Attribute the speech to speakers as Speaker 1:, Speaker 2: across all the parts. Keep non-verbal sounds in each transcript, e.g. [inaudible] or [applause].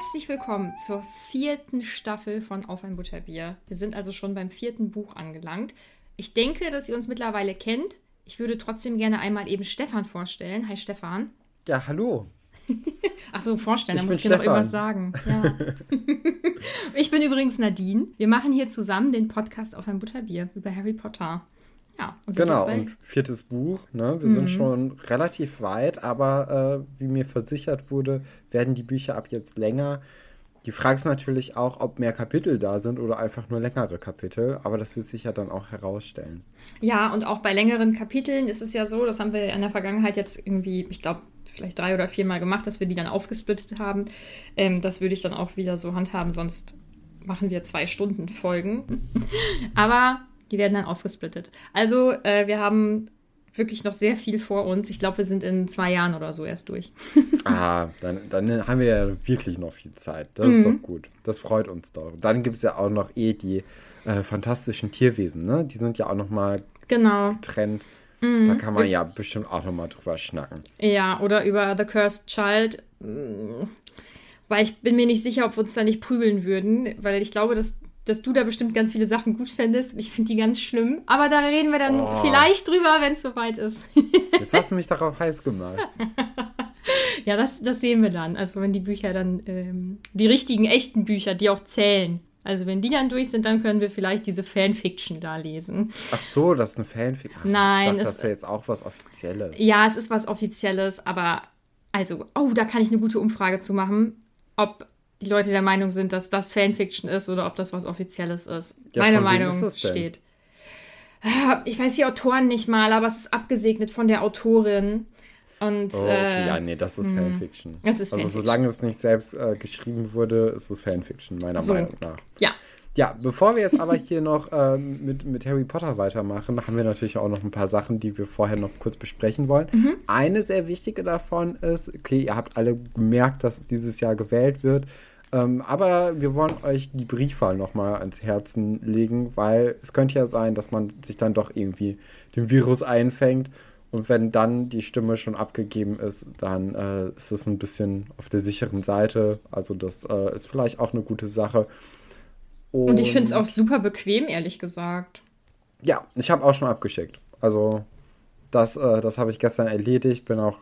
Speaker 1: Herzlich willkommen zur vierten Staffel von Auf ein Butterbier. Wir sind also schon beim vierten Buch angelangt. Ich denke, dass ihr uns mittlerweile kennt. Ich würde trotzdem gerne einmal eben Stefan vorstellen. Hi Stefan.
Speaker 2: Ja, hallo. [laughs]
Speaker 1: Achso, vorstellen, da muss ich dir noch irgendwas sagen. Ja. [laughs] ich bin übrigens Nadine. Wir machen hier zusammen den Podcast Auf ein Butterbier über Harry Potter. Ja, und
Speaker 2: Genau, und viertes Buch. Ne? Wir
Speaker 1: Mhm.
Speaker 2: sind schon relativ weit, aber äh, wie mir versichert wurde, werden die Bücher ab jetzt länger. Die Frage ist natürlich auch, ob mehr Kapitel da sind oder einfach nur längere Kapitel, aber das wird sich ja dann auch herausstellen.
Speaker 1: Ja, und auch bei längeren Kapiteln ist es ja so, das haben wir in der Vergangenheit jetzt irgendwie, ich glaube, vielleicht drei oder viermal gemacht, dass wir die dann aufgesplittet haben. Ähm, das würde ich dann auch wieder so handhaben, sonst machen wir zwei Stunden Folgen. [laughs] Aber die werden dann aufgesplittet. Also, äh, wir haben wirklich noch sehr viel vor uns. Ich glaube, wir sind in zwei Jahren oder so erst durch. [laughs]
Speaker 2: Ah, dann, dann haben wir ja wirklich noch viel Zeit. Das ist
Speaker 1: Mhm.
Speaker 2: doch gut. Das freut uns doch. Dann gibt es ja auch noch eh die äh, fantastischen Tierwesen, ne? Die sind ja auch noch mal
Speaker 1: Genau.
Speaker 2: getrennt.
Speaker 1: Mhm.
Speaker 2: Da kann man ja bestimmt auch noch mal drüber schnacken.
Speaker 1: Ja, oder über The Cursed Child. Mm, Weil ich bin mir nicht sicher, ob wir uns da nicht prügeln würden, weil ich glaube, dass, dass du da bestimmt ganz viele Sachen gut fändest. Ich finde die ganz schlimm. Aber da reden wir dann
Speaker 2: Oh.
Speaker 1: vielleicht drüber, wenn es soweit ist. [laughs]
Speaker 2: Jetzt hast du mich darauf heiß gemacht. [laughs]
Speaker 1: ja, das, das sehen wir dann. Also wenn die Bücher dann, ähm, die richtigen, echten Bücher, die auch zählen. Also wenn die dann durch sind, dann können wir vielleicht diese Fanfiction da lesen.
Speaker 2: Ach so, das ist eine Fanfic. Ah,
Speaker 1: Nein,
Speaker 2: ich dachte,
Speaker 1: es-
Speaker 2: das wäre jetzt auch was Offizielles.
Speaker 1: Ja, es ist was Offizielles, aber also, oh, da kann ich eine gute Umfrage zu machen, ob die Leute der Meinung sind, dass das Fanfiction ist oder ob das was Offizielles ist.
Speaker 2: Ja,
Speaker 1: Meine Meinung
Speaker 2: ist das
Speaker 1: steht. Ich weiß die Autoren nicht mal, aber es ist abgesegnet von der Autorin. Und
Speaker 2: Oh, okay,
Speaker 1: äh,
Speaker 2: ja, nee, das ist
Speaker 1: hm.
Speaker 2: Fanfiction.
Speaker 1: Es ist
Speaker 2: also
Speaker 1: Fanfiction.
Speaker 2: solange es nicht selbst äh, geschrieben wurde, ist es Fanfiction, meiner
Speaker 1: So.
Speaker 2: Meinung nach.
Speaker 1: Ja.
Speaker 2: Ja, bevor wir jetzt aber hier noch ähm, mit, mit Harry Potter weitermachen, haben wir natürlich auch noch ein paar Sachen, die wir vorher noch kurz besprechen wollen.
Speaker 1: Mhm.
Speaker 2: Eine sehr wichtige davon ist, okay, ihr habt alle gemerkt, dass dieses Jahr gewählt wird, ähm, aber wir wollen euch die Briefwahl nochmal ans Herzen legen, weil es könnte ja sein, dass man sich dann doch irgendwie dem Virus einfängt. Und wenn dann die Stimme schon abgegeben ist, dann äh, ist es ein bisschen auf der sicheren Seite. Also das äh, ist vielleicht auch eine gute Sache.
Speaker 1: Und ich finde es auch super bequem, ehrlich gesagt.
Speaker 2: Ja, ich habe auch schon abgeschickt. Also das, äh, das habe ich gestern erledigt. Bin auch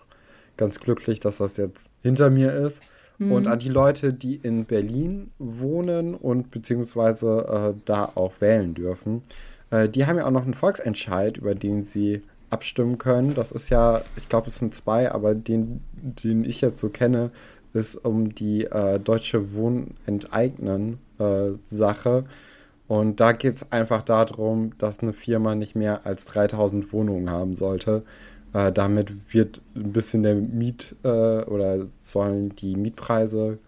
Speaker 2: ganz glücklich, dass das jetzt hinter mir ist.
Speaker 1: Mhm.
Speaker 2: Und an die Leute, die in Berlin wohnen und beziehungsweise äh, da auch wählen dürfen, äh, die haben ja auch noch einen Volksentscheid, über den sie abstimmen können. Das ist ja, ich glaube, es sind zwei, aber den, den ich jetzt so kenne, ist um die äh, deutsche Wohneneignen-Sache. Und da geht es einfach darum, dass eine Firma nicht mehr als 3000 Wohnungen haben sollte. Äh, damit wird ein bisschen der Miet äh, oder sollen die Mietpreise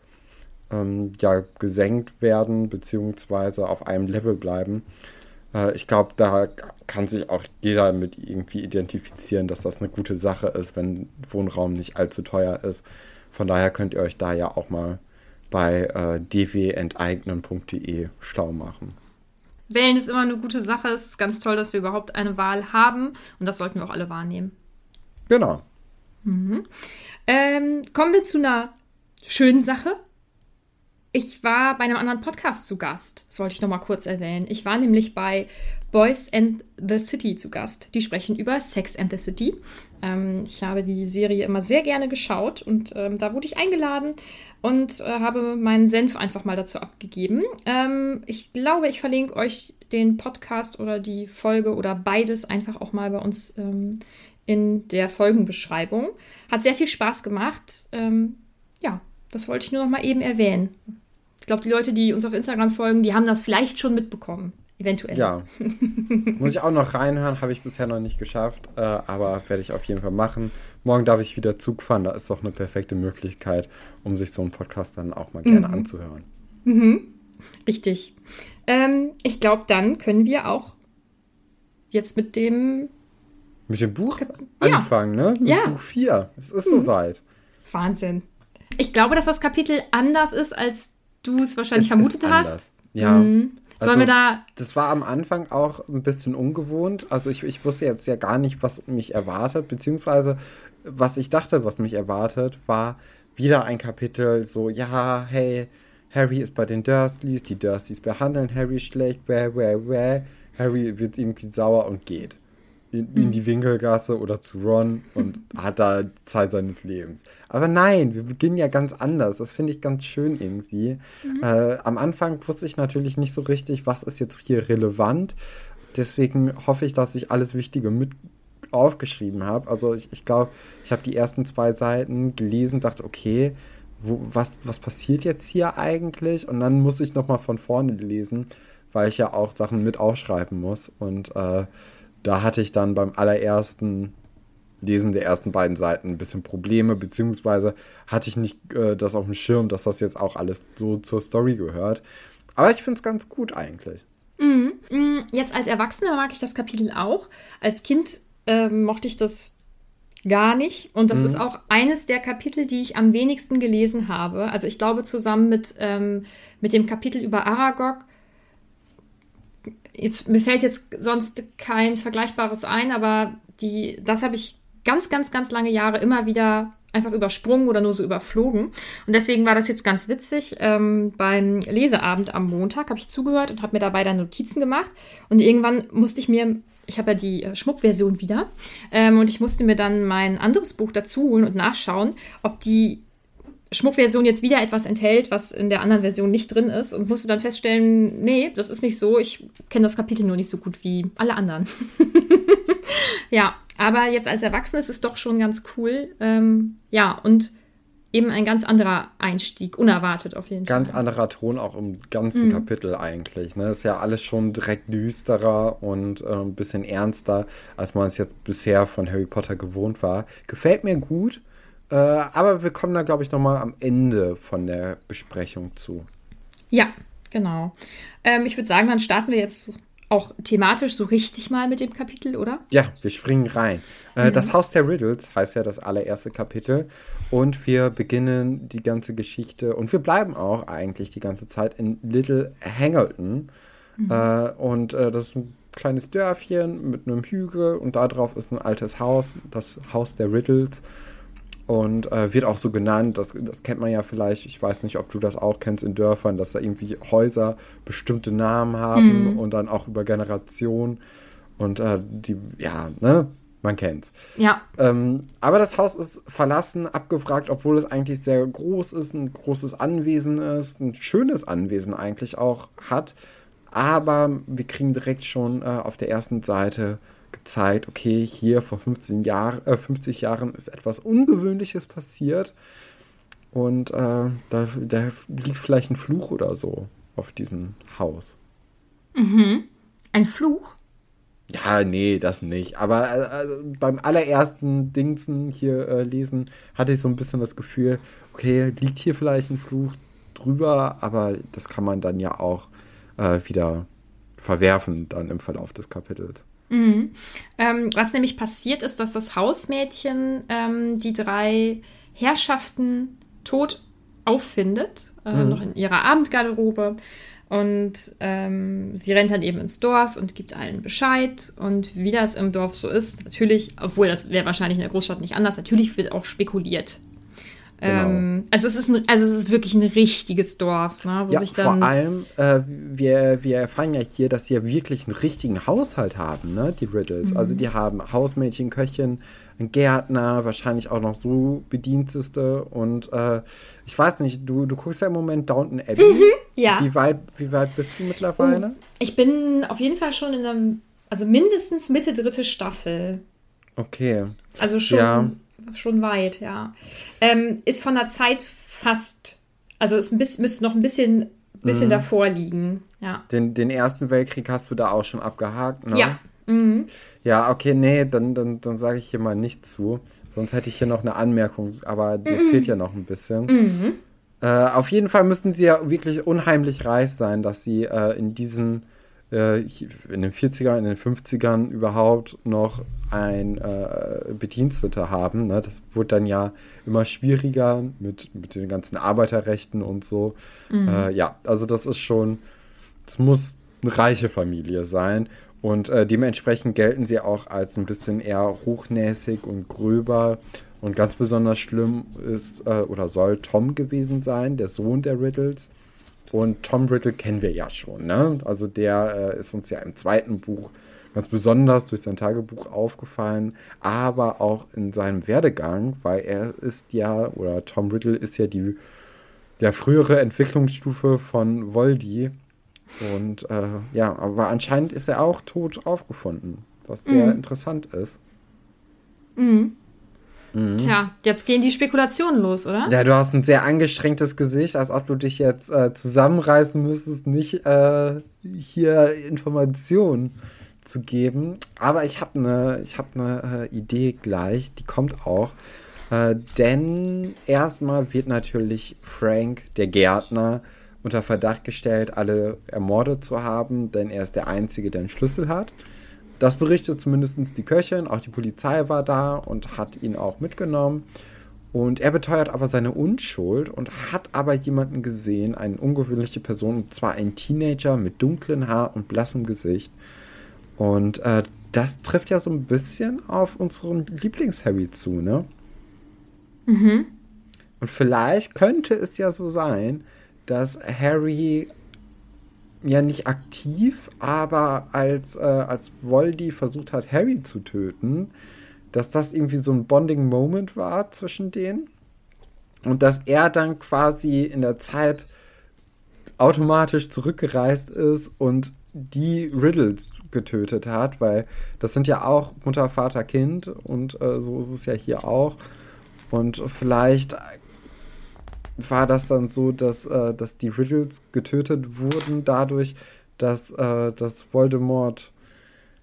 Speaker 2: ähm, ja gesenkt werden, beziehungsweise auf einem Level bleiben. Äh, ich glaube, da kann sich auch jeder mit irgendwie identifizieren, dass das eine gute Sache ist, wenn Wohnraum nicht allzu teuer ist. Von daher könnt ihr euch da ja auch mal bei äh, dwenteignen.de schlau machen.
Speaker 1: Wählen ist immer eine gute Sache. Es ist ganz toll, dass wir überhaupt eine Wahl haben und das sollten wir auch alle wahrnehmen.
Speaker 2: Genau.
Speaker 1: Mhm. Ähm, kommen wir zu einer schönen Sache. Ich war bei einem anderen Podcast zu Gast. Das wollte ich noch mal kurz erwähnen. Ich war nämlich bei Boys and the City zu Gast. Die sprechen über Sex and the City. Ähm, ich habe die Serie immer sehr gerne geschaut und ähm, da wurde ich eingeladen und äh, habe meinen Senf einfach mal dazu abgegeben. Ähm, ich glaube, ich verlinke euch den Podcast oder die Folge oder beides einfach auch mal bei uns ähm, in der Folgenbeschreibung. Hat sehr viel Spaß gemacht. Ähm, ja, das wollte ich nur noch mal eben erwähnen. Ich glaube, die Leute, die uns auf Instagram folgen, die haben das vielleicht schon mitbekommen. Eventuell.
Speaker 2: Ja. [laughs] Muss ich auch noch reinhören, habe ich bisher noch nicht geschafft, äh, aber werde ich auf jeden Fall machen. Morgen darf ich wieder Zug fahren, da ist doch eine perfekte Möglichkeit, um sich so einen Podcast dann auch mal gerne mhm. anzuhören.
Speaker 1: Mhm. Richtig. Ähm, ich glaube, dann können wir auch jetzt mit dem.
Speaker 2: Mit dem Buch ja. anfangen, ne? Mit
Speaker 1: ja.
Speaker 2: Buch 4. Es ist mhm. soweit.
Speaker 1: Wahnsinn. Ich glaube, dass das Kapitel anders ist, als du es wahrscheinlich es vermutet hast.
Speaker 2: Ja. Mhm.
Speaker 1: Also, Sollen wir da.
Speaker 2: Das war am Anfang auch ein bisschen ungewohnt. Also ich, ich wusste jetzt ja gar nicht, was mich erwartet, beziehungsweise was ich dachte, was mich erwartet, war wieder ein Kapitel so, ja, hey, Harry ist bei den Dursleys, die Dursleys behandeln Harry schlecht, bäh, bäh, bäh. Harry wird irgendwie sauer und geht in, in hm. die Winkelgasse oder zu Ron und [laughs] hat da Zeit seines Lebens. Aber nein, wir beginnen ja ganz anders. Das finde ich ganz schön irgendwie. Mhm. Äh, am Anfang wusste ich natürlich nicht so richtig, was ist jetzt hier relevant. Deswegen hoffe ich, dass ich alles Wichtige mit aufgeschrieben habe. Also ich, ich glaube, ich habe die ersten zwei Seiten gelesen, dachte, okay, wo, was, was passiert jetzt hier eigentlich? Und dann muss ich nochmal von vorne lesen, weil ich ja auch Sachen mit aufschreiben muss. Und äh, da hatte ich dann beim allerersten Lesen der ersten beiden Seiten ein bisschen Probleme, beziehungsweise hatte ich nicht äh, das auf dem Schirm, dass das jetzt auch alles so zur Story gehört. Aber ich finde es ganz gut eigentlich.
Speaker 1: Mhm. mhm. Jetzt als Erwachsener mag ich das Kapitel auch. Als Kind äh, mochte ich das gar nicht. Und das mhm. ist auch eines der Kapitel, die ich am wenigsten gelesen habe. Also ich glaube zusammen mit, ähm, mit dem Kapitel über Aragog jetzt, mir fällt jetzt sonst kein Vergleichbares ein, aber die, das habe ich ganz, ganz, ganz lange Jahre immer wieder einfach übersprungen oder nur so überflogen. Und deswegen war das jetzt ganz witzig. Ähm, beim Leseabend am Montag habe ich zugehört und habe mir dabei dann Notizen gemacht. Und irgendwann musste ich mir, ich habe ja die äh, Schmuckversion wieder, ähm, und ich musste mir dann mein anderes Buch dazu holen und nachschauen, ob die Schmuckversion jetzt wieder etwas enthält, was in der anderen Version nicht drin ist und musste dann feststellen, nee, das ist nicht so. Ich kenne das Kapitel nur nicht so gut wie alle anderen. [laughs] ja, aber jetzt als Erwachsene ist es doch schon ganz cool. Ähm, ja, und eben ein ganz anderer Einstieg, unerwartet auf jeden
Speaker 2: ganz Fall. Ganz anderer Ton auch im ganzen mhm. Kapitel eigentlich. Ne? Ist ja alles schon direkt düsterer und äh, ein bisschen ernster, als man es jetzt bisher von Harry Potter gewohnt war. Gefällt mir gut. Äh, aber wir kommen da, glaube ich, nochmal am Ende von der Besprechung zu.
Speaker 1: Ja, genau. Ähm, ich würde sagen, dann starten wir jetzt auch thematisch so richtig mal mit dem Kapitel, oder?
Speaker 2: Ja, wir springen rein. Äh, mhm. Das Haus der Riddles heißt ja das allererste Kapitel. Und wir beginnen die ganze Geschichte und wir bleiben auch eigentlich die ganze Zeit in Little Hangleton. Mhm. Äh, und äh, das ist ein kleines Dörfchen mit einem Hügel und da drauf ist ein altes Haus, das Haus der Riddles. Und äh, wird auch so genannt, das, das kennt man ja vielleicht, ich weiß nicht, ob du das auch kennst in Dörfern, dass da irgendwie Häuser bestimmte Namen haben mhm. und dann auch über Generationen. Und äh, die, ja, ne, man kennt's.
Speaker 1: Ja.
Speaker 2: Ähm, aber das Haus ist verlassen, abgefragt, obwohl es eigentlich sehr groß ist, ein großes Anwesen ist, ein schönes Anwesen eigentlich auch hat. Aber wir kriegen direkt schon äh, auf der ersten Seite gezeigt, okay, hier vor 15 Jahr, äh, 50 Jahren ist etwas Ungewöhnliches passiert und äh, da, da liegt vielleicht ein Fluch oder so auf diesem Haus.
Speaker 1: Mhm. Ein Fluch?
Speaker 2: Ja, nee, das nicht. Aber äh, äh, beim allerersten Dingsen hier äh, lesen hatte ich so ein bisschen das Gefühl, okay, liegt hier vielleicht ein Fluch drüber, aber das kann man dann ja auch äh, wieder verwerfen dann im Verlauf des Kapitels.
Speaker 1: Mhm. Ähm, was nämlich passiert ist, dass das Hausmädchen ähm, die drei Herrschaften tot auffindet, äh, mhm. noch in ihrer Abendgarderobe. Und ähm, sie rennt dann eben ins Dorf und gibt allen Bescheid. Und wie das im Dorf so ist, natürlich, obwohl das wäre wahrscheinlich in der Großstadt nicht anders, natürlich wird auch spekuliert. Genau. Ähm, also, es ist ein, also es ist wirklich ein richtiges Dorf, ne,
Speaker 2: wo ja, sich dann. Vor allem, äh, wir, wir erfahren ja hier, dass sie ja wirklich einen richtigen Haushalt haben, ne, die Riddles. Mhm. Also die haben Hausmädchen, Köchin, ein Gärtner, wahrscheinlich auch noch so Bediensteste und äh, ich weiß nicht, du, du guckst ja im Moment Downton Abbey. Mhm,
Speaker 1: ja.
Speaker 2: Wie weit, wie weit bist du mittlerweile?
Speaker 1: Oh, ich bin auf jeden Fall schon in einem, also mindestens Mitte dritte Staffel.
Speaker 2: Okay.
Speaker 1: Also schon, ja. Schon weit, ja. Ähm, ist von der Zeit fast, also es müsste noch ein bisschen, bisschen mhm. davor liegen, ja.
Speaker 2: Den, den Ersten Weltkrieg hast du da auch schon abgehakt, ne?
Speaker 1: Ja, Mhm.
Speaker 2: Ja, okay, nee, dann, dann, dann sage ich hier mal nichts zu. Sonst hätte ich hier noch eine Anmerkung, aber dir mhm. fehlt ja noch ein bisschen.
Speaker 1: Mhm.
Speaker 2: Äh, auf jeden Fall müssten sie ja wirklich unheimlich reich sein, dass sie äh, in diesen, äh, in den 40ern, in den 50ern überhaupt noch ein äh, Bediensteter haben. Ne? Das wurde dann ja immer schwieriger mit, mit den ganzen Arbeiterrechten und so. Mhm. Äh, ja, also das ist schon, es muss eine reiche Familie sein. Und äh, dementsprechend gelten sie auch als ein bisschen eher hochnäsig und gröber. Und ganz besonders schlimm ist äh, oder soll Tom gewesen sein, der Sohn der Riddles. Und Tom Riddle kennen wir ja schon. Ne? Also der äh, ist uns ja im zweiten Buch ganz besonders durch sein Tagebuch aufgefallen, aber auch in seinem Werdegang, weil er ist ja, oder Tom Riddle ist ja die der frühere Entwicklungsstufe von Voldy, und äh, ja, aber anscheinend ist er auch tot aufgefunden, was sehr mhm. interessant ist.
Speaker 1: Mhm. Mhm. Tja, jetzt gehen die Spekulationen los, oder?
Speaker 2: Ja, du hast ein sehr angestrengtes Gesicht, als ob du dich jetzt äh, zusammenreißen müsstest, nicht äh, hier Informationen zu geben. Aber ich habe eine hab ne, äh, Idee gleich, die kommt auch. Äh, denn erstmal wird natürlich Frank, der Gärtner, unter Verdacht gestellt, alle ermordet zu haben, denn er ist der Einzige, der einen Schlüssel hat. Das berichtet zumindest die Köchin, auch die Polizei war da und hat ihn auch mitgenommen. Und er beteuert aber seine Unschuld und hat aber jemanden gesehen, eine ungewöhnliche Person, und zwar ein Teenager mit dunklen Haar und blassem Gesicht. Und äh, das trifft ja so ein bisschen auf unseren Lieblings-Harry zu, ne?
Speaker 1: Mhm.
Speaker 2: Und vielleicht könnte es ja so sein, dass Harry ja nicht aktiv, aber als, äh, als Voldy versucht hat, Harry zu töten, dass das irgendwie so ein Bonding-Moment war zwischen denen. Und dass er dann quasi in der Zeit automatisch zurückgereist ist und die Riddles getötet hat, weil das sind ja auch Mutter, Vater, Kind und äh, so ist es ja hier auch. Und vielleicht war das dann so, dass, äh, dass die Riddles getötet wurden dadurch, dass, äh, dass Voldemort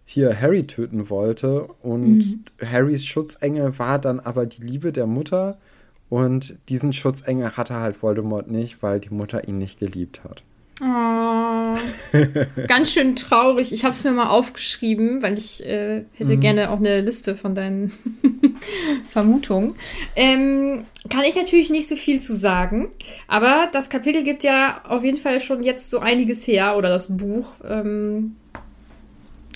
Speaker 2: hier Harry töten wollte und mhm. Harrys Schutzengel war dann aber die Liebe der Mutter und diesen Schutzengel hatte halt Voldemort nicht, weil die Mutter ihn nicht geliebt hat.
Speaker 1: Oh, [laughs] ganz schön traurig. Ich habe es mir mal aufgeschrieben, weil ich äh, hätte mhm. gerne auch eine Liste von deinen [laughs] Vermutungen. Ähm, kann ich natürlich nicht so viel zu sagen, aber das Kapitel gibt ja auf jeden Fall schon jetzt so einiges her oder das Buch ähm,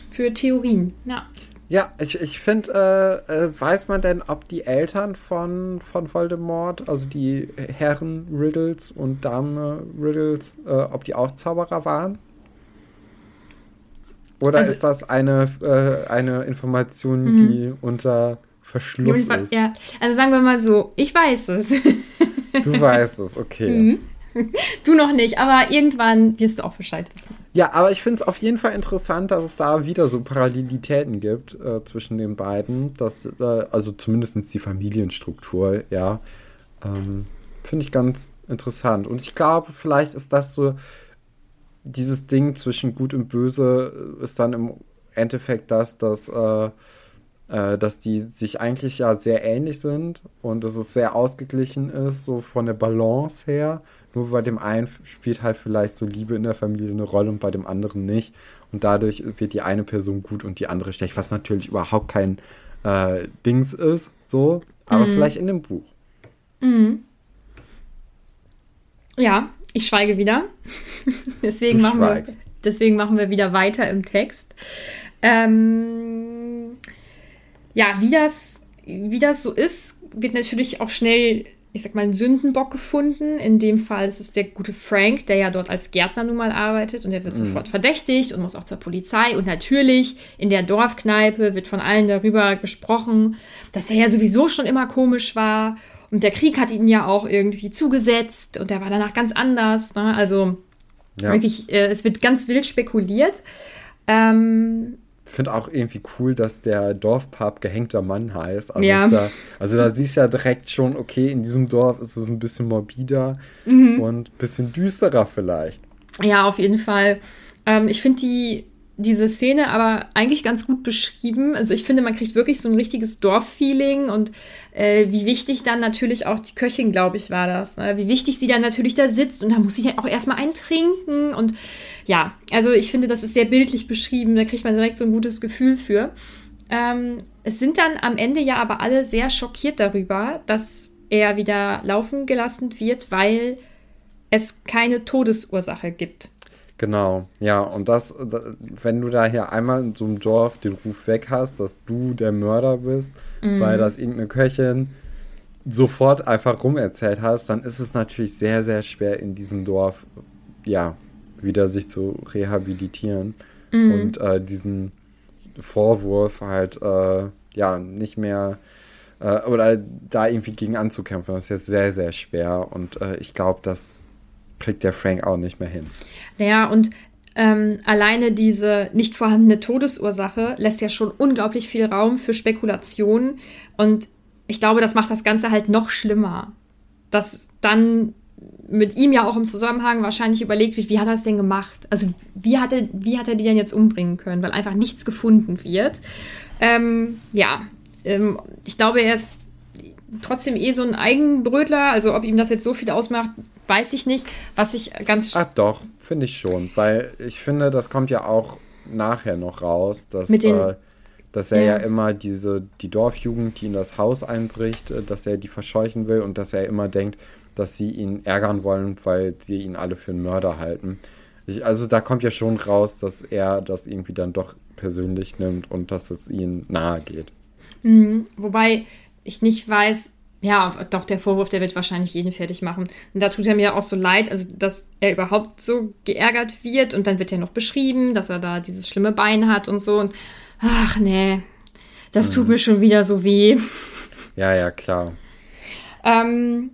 Speaker 1: für Theorien. Ja.
Speaker 2: Ja, ich, ich finde, äh, äh, weiß man denn, ob die Eltern von, von Voldemort, also die Herren Riddles und Dame Riddles, äh, ob die auch Zauberer waren? Oder also, ist das eine, äh, eine Information, mhm. die unter Verschluss ist?
Speaker 1: Ja, also sagen wir mal so, ich weiß es.
Speaker 2: Du weißt es, okay. [laughs] [laughs]
Speaker 1: Du noch nicht, aber irgendwann wirst du auch Bescheid wissen.
Speaker 2: Ja, aber ich finde es auf jeden Fall interessant, dass es da wieder so Parallelitäten gibt äh, zwischen den beiden. Dass, äh, also zumindest die Familienstruktur, ja. Ähm, finde ich ganz interessant. Und ich glaube, vielleicht ist das so dieses Ding zwischen Gut und Böse ist dann im Endeffekt das, dass, äh, äh, dass die sich eigentlich ja sehr ähnlich sind und dass es sehr ausgeglichen ist, so von der Balance her. Nur bei dem einen spielt halt vielleicht so Liebe in der Familie eine Rolle und bei dem anderen nicht. Und dadurch wird die eine Person gut und die andere schlecht, was natürlich überhaupt kein äh, Dings ist, so, aber mhm. vielleicht in dem Buch.
Speaker 1: Mhm. Ja, ich schweige wieder. [laughs] deswegen, machen wir, deswegen machen wir wieder weiter im Text. Ähm, ja, wie das, wie das so ist, wird natürlich auch schnell, ich sag mal, ein Sündenbock gefunden. In dem Fall ist es der gute Frank, der ja dort als Gärtner nun mal arbeitet und der wird mhm. sofort verdächtigt und muss auch zur Polizei. Und natürlich in der Dorfkneipe wird von allen darüber gesprochen, dass der ja sowieso schon immer komisch war und der Krieg hat ihn ja auch irgendwie zugesetzt und der war danach ganz anders. Ne? Also ja. wirklich, äh, es wird ganz wild spekuliert. Ähm,
Speaker 2: finde auch irgendwie cool, dass der Dorfpap gehängter Mann heißt. Also, ja. ja. also da siehst du ja direkt schon, okay, in diesem Dorf ist es ein bisschen morbider mhm. und ein bisschen düsterer vielleicht.
Speaker 1: Ja, auf jeden Fall. Ähm, ich finde die diese Szene aber eigentlich ganz gut beschrieben. Also ich finde, man kriegt wirklich so ein richtiges Dorffeeling und äh, wie wichtig dann natürlich auch die Köchin, glaube ich, war das. Ne? Wie wichtig sie dann natürlich da sitzt und da muss sie ja auch erstmal einen trinken und ja, also ich finde, das ist sehr bildlich beschrieben. Da kriegt man direkt so ein gutes Gefühl für. Ähm, es sind dann am Ende ja aber alle sehr schockiert darüber, dass er wieder laufen gelassen wird, weil es keine Todesursache gibt.
Speaker 2: Genau, ja, und das, wenn du da hier einmal in so einem Dorf den Ruf weg hast, dass du der Mörder bist, mhm. weil das irgendeine Köchin sofort einfach rumerzählt hast, dann ist es natürlich sehr, sehr schwer in diesem Dorf, ja, wieder sich zu rehabilitieren mhm. und äh, diesen Vorwurf halt, äh, ja, nicht mehr äh, oder da irgendwie gegen anzukämpfen. Das ist jetzt sehr, sehr schwer und äh, ich glaube, dass kriegt der Frank auch nicht mehr hin.
Speaker 1: Naja, und ähm, alleine diese nicht vorhandene Todesursache lässt ja schon unglaublich viel Raum für Spekulationen. Und ich glaube, das macht das Ganze halt noch schlimmer. Dass dann mit ihm ja auch im Zusammenhang wahrscheinlich überlegt wird, wie hat er es denn gemacht? Also wie hat er, wie hat er die denn jetzt umbringen können? Weil einfach nichts gefunden wird. Ähm, ja, ähm, ich glaube, er ist trotzdem eh so ein Eigenbrötler. Also ob ihm das jetzt so viel ausmacht, weiß ich nicht. Was ich ganz.
Speaker 2: Ach doch, finde ich schon. Weil ich finde, das kommt ja auch nachher noch raus, dass,
Speaker 1: den,
Speaker 2: äh, dass er ja. ja. immer diese, die Dorfjugend, die in das Haus einbricht, äh, dass er die verscheuchen will und dass er immer denkt, dass sie ihn ärgern wollen, weil sie ihn alle für einen Mörder halten. Ich, also da kommt ja schon raus, dass er das irgendwie dann doch persönlich nimmt und dass es ihm nahe geht.
Speaker 1: Mhm. Wobei ich nicht weiß, ja, doch, der Vorwurf, der wird wahrscheinlich jeden fertig machen. Und da tut er mir auch so leid, also dass er überhaupt so geärgert wird und dann wird ja noch beschrieben, dass er da dieses schlimme Bein hat und so. Und ach nee, das mhm. tut mir schon wieder so weh.
Speaker 2: Ja, ja, klar.
Speaker 1: Ähm,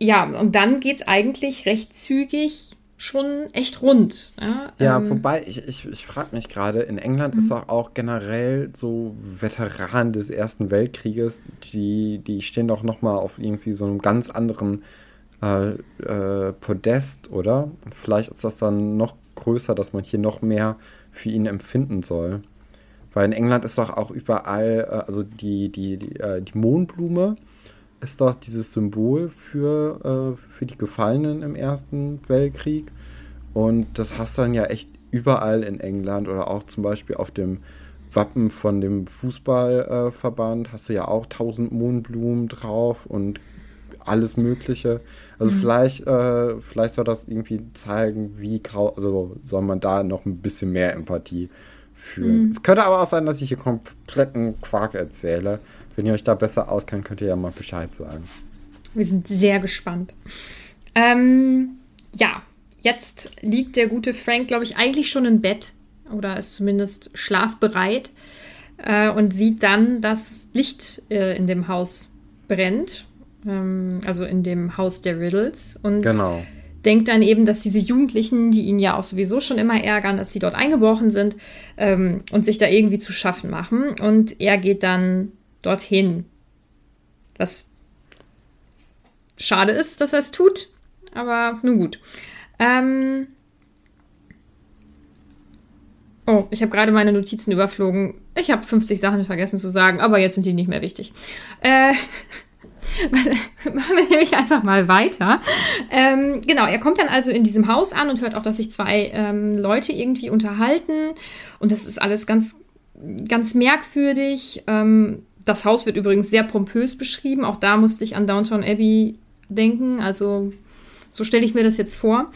Speaker 1: ja, und dann geht es eigentlich recht zügig schon echt rund.
Speaker 2: Ja, ja ähm, wobei ich, ich, ich frage mich gerade, in England ist mhm. doch auch generell so Veteranen des Ersten Weltkrieges, die, die stehen doch nochmal auf irgendwie so einem ganz anderen äh, äh, Podest, oder? Vielleicht ist das dann noch größer, dass man hier noch mehr für ihn empfinden soll. Weil in England ist doch auch überall, äh, also die, die, die, äh, die Mohnblume ist doch dieses Symbol für, äh, für die Gefallenen im Ersten Weltkrieg. Und das hast du dann ja echt überall in England oder auch zum Beispiel auf dem Wappen von dem Fußballverband äh, hast du ja auch tausend Mohnblumen drauf und alles Mögliche. Also mhm. vielleicht, äh, vielleicht soll das irgendwie zeigen, wie grau, also soll man da noch ein bisschen mehr Empathie fühlen. Mhm. Es könnte aber auch sein, dass ich hier kompletten Quark erzähle. Wenn ihr euch da besser auskennt, könnt ihr ja mal Bescheid sagen.
Speaker 1: Wir sind sehr gespannt. Ähm, ja, jetzt liegt der gute Frank, glaube ich, eigentlich schon im Bett oder ist zumindest schlafbereit äh, und sieht dann, dass Licht äh, in dem Haus brennt. Ähm, also in dem Haus der Riddles. Und
Speaker 2: genau.
Speaker 1: denkt dann eben, dass diese Jugendlichen, die ihn ja auch sowieso schon immer ärgern, dass sie dort eingebrochen sind ähm, und sich da irgendwie zu schaffen machen. Und er geht dann dorthin. Was schade ist, dass er es tut, aber nun gut. Ähm, Oh, ich habe gerade meine Notizen überflogen. Ich habe 50 Sachen vergessen zu sagen, aber jetzt sind die nicht mehr wichtig. Äh, [laughs] machen wir nämlich einfach mal weiter. Ähm, genau, er kommt dann also in diesem Haus an und hört auch, dass sich zwei ähm, Leute irgendwie unterhalten. Und das ist alles ganz, ganz merkwürdig. Ähm, das Haus wird übrigens sehr pompös beschrieben. Auch da musste ich an Downtown Abbey denken. Also so stelle ich mir das jetzt vor.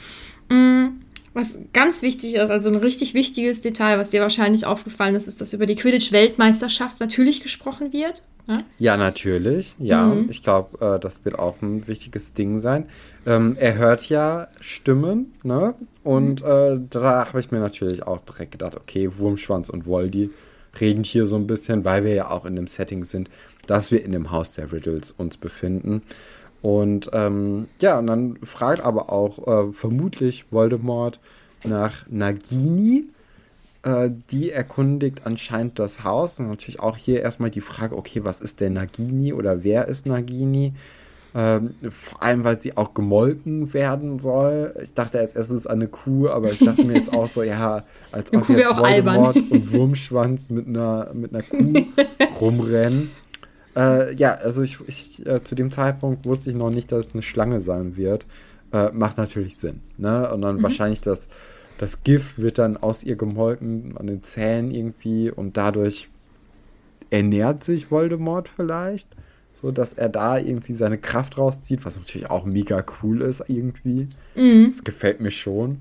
Speaker 1: Mhm. Was ganz wichtig ist, also ein richtig wichtiges Detail, was dir wahrscheinlich aufgefallen ist, ist, dass über die Quidditch-Weltmeisterschaft natürlich gesprochen wird.
Speaker 2: Ja, ja natürlich. Ja, mhm. ich glaube, äh, das wird auch ein wichtiges Ding sein. Ähm, er hört ja Stimmen, ne? Und mhm. äh, da habe ich mir natürlich auch direkt gedacht, okay, Wurmschwanz und Voldy reden hier so ein bisschen, weil wir ja auch in dem Setting sind, dass wir in dem Haus der Riddles uns befinden. Und ähm, ja, und dann fragt aber auch äh, vermutlich Voldemort nach Nagini. Äh, die erkundigt anscheinend das Haus. Und natürlich auch hier erstmal die Frage, okay, was ist der Nagini oder wer ist Nagini? Ähm, vor allem, weil sie auch gemolken werden soll. Ich dachte als erstes an eine Kuh, aber ich dachte mir jetzt auch so, ja, als [laughs]
Speaker 1: ob jetzt Voldemort
Speaker 2: und Wurmschwanz mit einer, mit einer Kuh [laughs] rumrennen. Äh, ja, also ich, ich äh, zu dem Zeitpunkt wusste ich noch nicht, dass es eine Schlange sein wird. Äh, macht natürlich Sinn. Ne? Und dann mhm. wahrscheinlich das, das Gift wird dann aus ihr gemolken an den Zähnen irgendwie und dadurch ernährt sich Voldemort vielleicht. So dass er da irgendwie seine Kraft rauszieht, was natürlich auch mega cool ist irgendwie. Mhm. Das gefällt mir schon.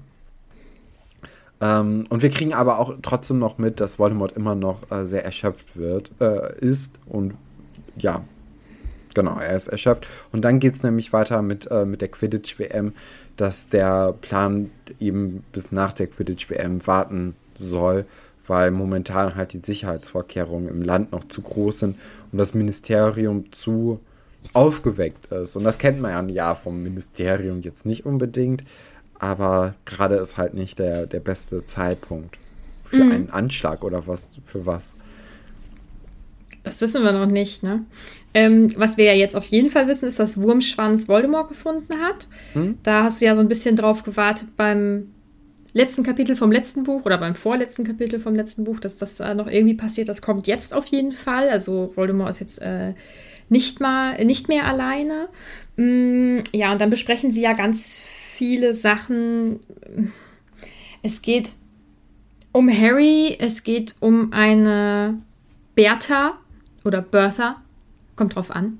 Speaker 2: Ähm, und wir kriegen aber auch trotzdem noch mit, dass Voldemort immer noch äh, sehr erschöpft wird, äh, ist und ja, genau, er ist erschöpft. Und dann geht es nämlich weiter mit, äh, mit der Quidditch-WM, dass der Plan eben bis nach der Quidditch-WM warten soll, weil momentan halt die Sicherheitsvorkehrungen im Land noch zu groß sind und das Ministerium zu aufgeweckt ist. Und das kennt man ja vom Ministerium jetzt nicht unbedingt, aber gerade ist halt nicht der, der beste Zeitpunkt für mhm. einen Anschlag oder was für was.
Speaker 1: Das wissen wir noch nicht, ne? Ähm, was wir ja jetzt auf jeden Fall wissen, ist, dass Wurmschwanz Voldemort gefunden hat. Hm? Da hast du ja so ein bisschen drauf gewartet beim letzten Kapitel vom letzten Buch oder beim vorletzten Kapitel vom letzten Buch, dass das äh, noch irgendwie passiert. Das kommt jetzt auf jeden Fall. Also Voldemort ist jetzt äh, nicht, mal, nicht mehr alleine. Mm, ja, und dann besprechen sie ja ganz viele Sachen. Es geht um Harry, es geht um eine Bertha, oder Bertha, kommt drauf an.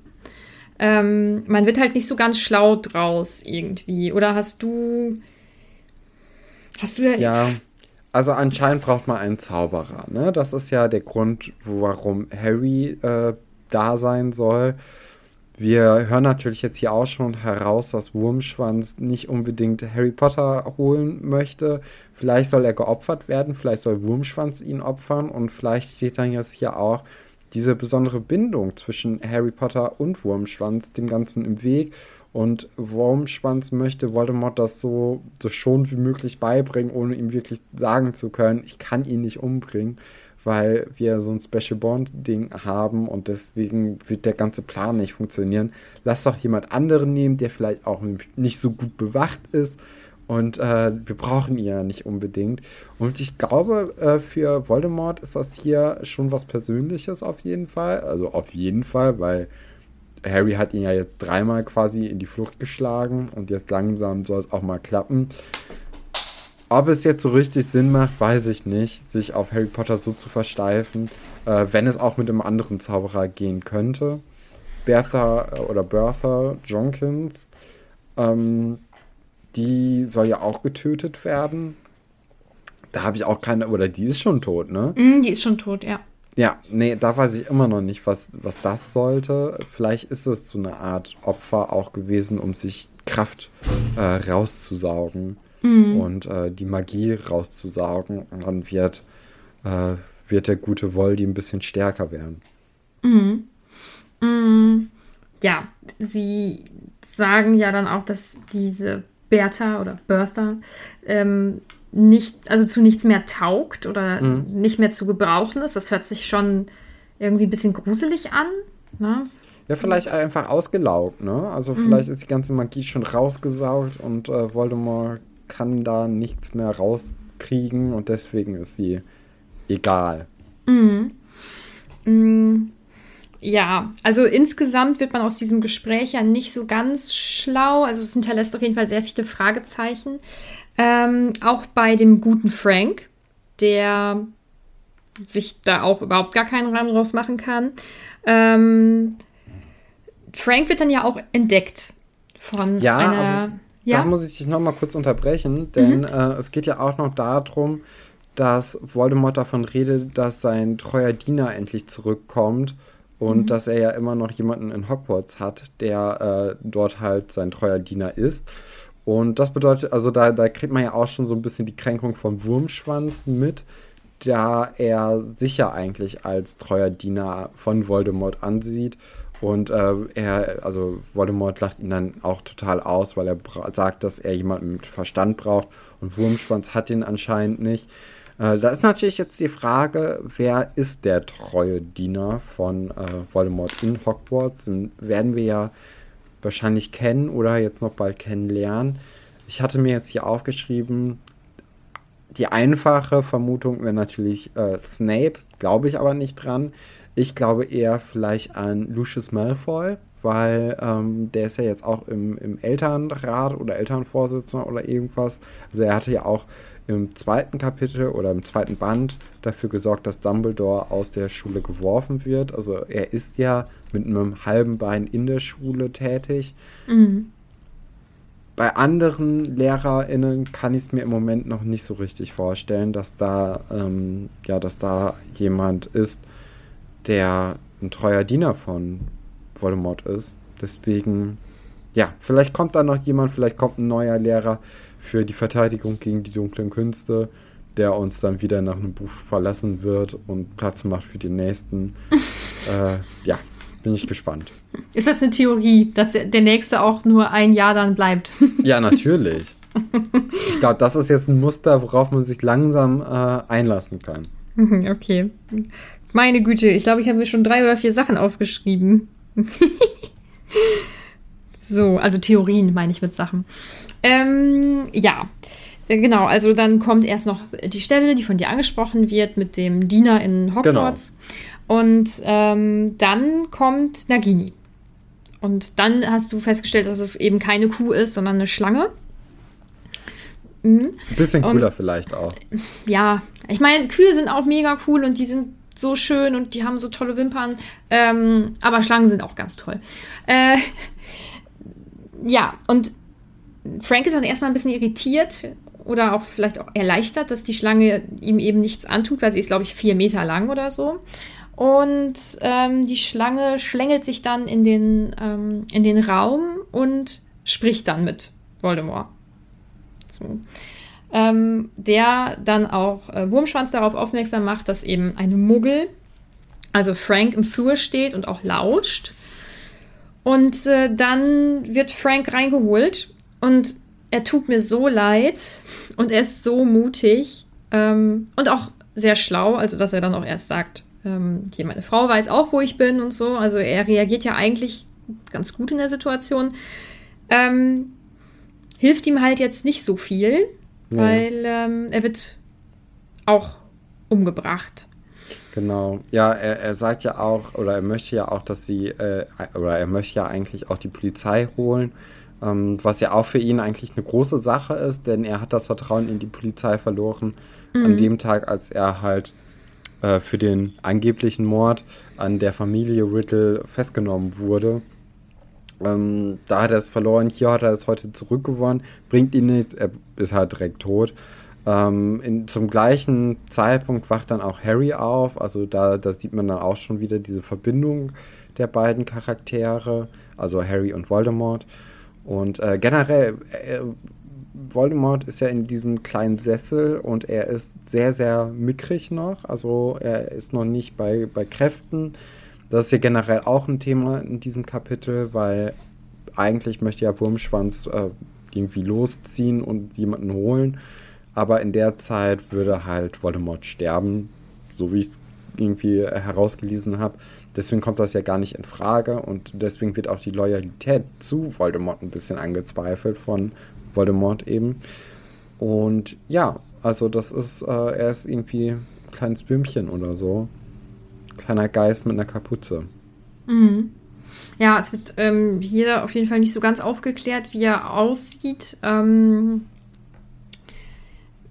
Speaker 1: Ähm, man wird halt nicht so ganz schlau draus irgendwie. Oder hast du. Hast du ja.
Speaker 2: Ja, also anscheinend braucht man einen Zauberer, ne? Das ist ja der Grund, warum Harry äh, da sein soll. Wir hören natürlich jetzt hier auch schon heraus, dass Wurmschwanz nicht unbedingt Harry Potter holen möchte. Vielleicht soll er geopfert werden, vielleicht soll Wurmschwanz ihn opfern und vielleicht steht dann jetzt hier auch, diese besondere Bindung zwischen Harry Potter und Wurmschwanz dem Ganzen im Weg. Und Wurmschwanz möchte Voldemort das so, so schon wie möglich beibringen, ohne ihm wirklich sagen zu können, ich kann ihn nicht umbringen, weil wir so ein Special Bond-Ding haben und deswegen wird der ganze Plan nicht funktionieren. Lass doch jemand anderen nehmen, der vielleicht auch nicht so gut bewacht ist und äh, wir brauchen ihn ja nicht unbedingt. Und ich glaube, äh, für Voldemort ist das hier schon was Persönliches auf jeden Fall. Also auf jeden Fall, weil Harry hat ihn ja jetzt dreimal quasi in die Flucht geschlagen und jetzt langsam soll es auch mal klappen. Ob es jetzt so richtig Sinn macht, weiß ich nicht, sich auf Harry Potter so zu versteifen, äh, wenn es auch mit einem anderen Zauberer gehen könnte. Bertha äh, oder Bertha Jonkins. Ähm, die soll ja auch getötet werden. Da habe ich auch keine, oder die ist schon tot, ne?
Speaker 1: Mm, die ist schon tot, ja.
Speaker 2: Ja, nee, da weiß ich immer noch nicht, was, was das sollte. Vielleicht ist es so eine Art Opfer auch gewesen, um sich Kraft äh, rauszusaugen mm. und äh, die Magie rauszusaugen. Und dann wird, äh, wird der gute Voldy ein bisschen stärker werden.
Speaker 1: Mm. Mm. Ja, sie sagen ja dann auch, dass diese Bertha oder Bertha ähm, nicht, also zu nichts mehr taugt oder mhm. nicht mehr zu gebrauchen ist. Das hört sich schon irgendwie ein bisschen gruselig an. Ne?
Speaker 2: Ja, vielleicht einfach ausgelaugt, ne? Also mhm. vielleicht ist die ganze Magie schon rausgesaugt und äh, Voldemort kann da nichts mehr rauskriegen und deswegen ist sie egal.
Speaker 1: Mhm. Mhm. Ja, also insgesamt wird man aus diesem Gespräch ja nicht so ganz schlau. Also es hinterlässt auf jeden Fall sehr viele Fragezeichen. Ähm, auch bei dem guten Frank, der sich da auch überhaupt gar keinen Reim draus machen kann. Ähm, Frank wird dann ja auch entdeckt von
Speaker 2: ja,
Speaker 1: einer.
Speaker 2: Ja, da muss ich dich nochmal kurz unterbrechen, denn mhm. äh, es geht ja auch noch darum, dass Voldemort davon redet, dass sein treuer Diener endlich zurückkommt und mhm. dass er ja immer noch jemanden in Hogwarts hat, der äh, dort halt sein treuer Diener ist. Und das bedeutet, also da, da kriegt man ja auch schon so ein bisschen die Kränkung vom Wurmschwanz mit, da er sich ja eigentlich als treuer Diener von Voldemort ansieht. Und äh, er, also Voldemort lacht ihn dann auch total aus, weil er sagt, dass er jemanden mit Verstand braucht und Wurmschwanz hat ihn anscheinend nicht. Äh, da ist natürlich jetzt die Frage, wer ist der treue Diener von äh, Voldemort in Hogwarts? Den werden wir ja wahrscheinlich kennen oder jetzt noch bald kennenlernen. Ich hatte mir jetzt hier aufgeschrieben, die einfache Vermutung wäre natürlich äh, Snape, glaube ich aber nicht dran. Ich glaube eher vielleicht an Lucius Malfoy, weil ähm, der ist ja jetzt auch im, im Elternrat oder Elternvorsitzender oder irgendwas. Also er hatte ja auch im zweiten Kapitel oder im zweiten Band dafür gesorgt, dass Dumbledore aus der Schule geworfen wird. Also er ist ja mit einem halben Bein in der Schule tätig. Mhm. Bei anderen LehrerInnen kann ich es mir im Moment noch nicht so richtig vorstellen, dass da, ähm, ja, dass da jemand ist, der ein treuer Diener von Voldemort ist. Deswegen, ja, vielleicht kommt da noch jemand, vielleicht kommt ein neuer Lehrer, für die Verteidigung gegen die dunklen Künste, der uns dann wieder nach einem Buch verlassen wird und Platz macht für den nächsten. [laughs] äh, ja, bin ich gespannt.
Speaker 1: Ist das eine Theorie, dass der nächste auch nur ein Jahr dann bleibt?
Speaker 2: ja, natürlich. [laughs] Ich glaube, das ist jetzt ein Muster, worauf man sich langsam äh, einlassen kann. [laughs]
Speaker 1: Okay. Meine Güte, ich glaube, ich habe mir schon drei oder vier Sachen aufgeschrieben. [laughs] so, also Theorien meine ich mit Sachen. Ähm, ja, äh, genau. Also dann kommt erst noch die Stelle, die von dir angesprochen wird, mit dem Diener in Hogwarts. Genau. Und ähm, dann kommt Nagini. Und dann hast du festgestellt, dass es eben keine Kuh ist, sondern eine Schlange.
Speaker 2: Mhm. Ein bisschen cooler und, vielleicht auch.
Speaker 1: Ja, ich meine, Kühe sind auch mega cool und die sind so schön und die haben so tolle Wimpern. Ähm, aber Schlangen sind auch ganz toll. Äh, [laughs] ja, und Frank ist dann erstmal ein bisschen irritiert oder auch vielleicht auch erleichtert, dass die Schlange ihm eben nichts antut, weil sie ist, glaube ich, vier Meter lang oder so. Und ähm, die Schlange schlängelt sich dann in den, ähm, in den Raum und spricht dann mit Voldemort. So. Ähm, der dann auch äh, Wurmschwanz darauf aufmerksam macht, dass eben eine Muggel, also Frank, im Flur steht und auch lauscht. Und äh, dann wird Frank reingeholt und er tut mir so leid und er ist so mutig ähm, und auch sehr schlau, also dass er dann auch erst sagt, ähm, hier meine Frau weiß auch, wo ich bin und so. Also er reagiert ja eigentlich ganz gut in der Situation. Ähm, hilft ihm halt jetzt nicht so viel, ja. weil ähm, er wird auch umgebracht.
Speaker 2: Genau. Ja, er, er sagt ja auch, oder er möchte ja auch, dass sie, äh, oder er möchte ja eigentlich auch die Polizei holen. Ähm, was ja auch für ihn eigentlich eine große Sache ist, denn er hat das Vertrauen in die Polizei verloren mhm. an dem Tag, als er halt äh, für den angeblichen Mord an der Familie Riddle festgenommen wurde. Ähm, da hat er es verloren, hier hat er es heute zurückgewonnen, bringt ihn nichts, er ist halt direkt tot. Ähm, in, zum gleichen Zeitpunkt wacht dann auch Harry auf, also da, da sieht man dann auch schon wieder diese Verbindung der beiden Charaktere, also Harry und Voldemort. Und äh, generell, äh, Voldemort ist ja in diesem kleinen Sessel und er ist sehr, sehr mickrig noch. Also er ist noch nicht bei, bei Kräften. Das ist ja generell auch ein Thema in diesem Kapitel, weil eigentlich möchte ja Wurmschwanz äh, irgendwie losziehen und jemanden holen. Aber in der Zeit würde halt Voldemort sterben, so wie ich es irgendwie herausgelesen habe. Deswegen kommt das ja gar nicht in Frage und deswegen wird auch die Loyalität zu Voldemort ein bisschen angezweifelt von Voldemort eben. Und ja, also das ist, äh, er ist irgendwie kleines Böhmchen oder so. Kleiner Geist mit einer Kapuze.
Speaker 1: Mhm. Ja, es wird ähm, hier auf jeden Fall nicht so ganz aufgeklärt, wie er aussieht. Ähm,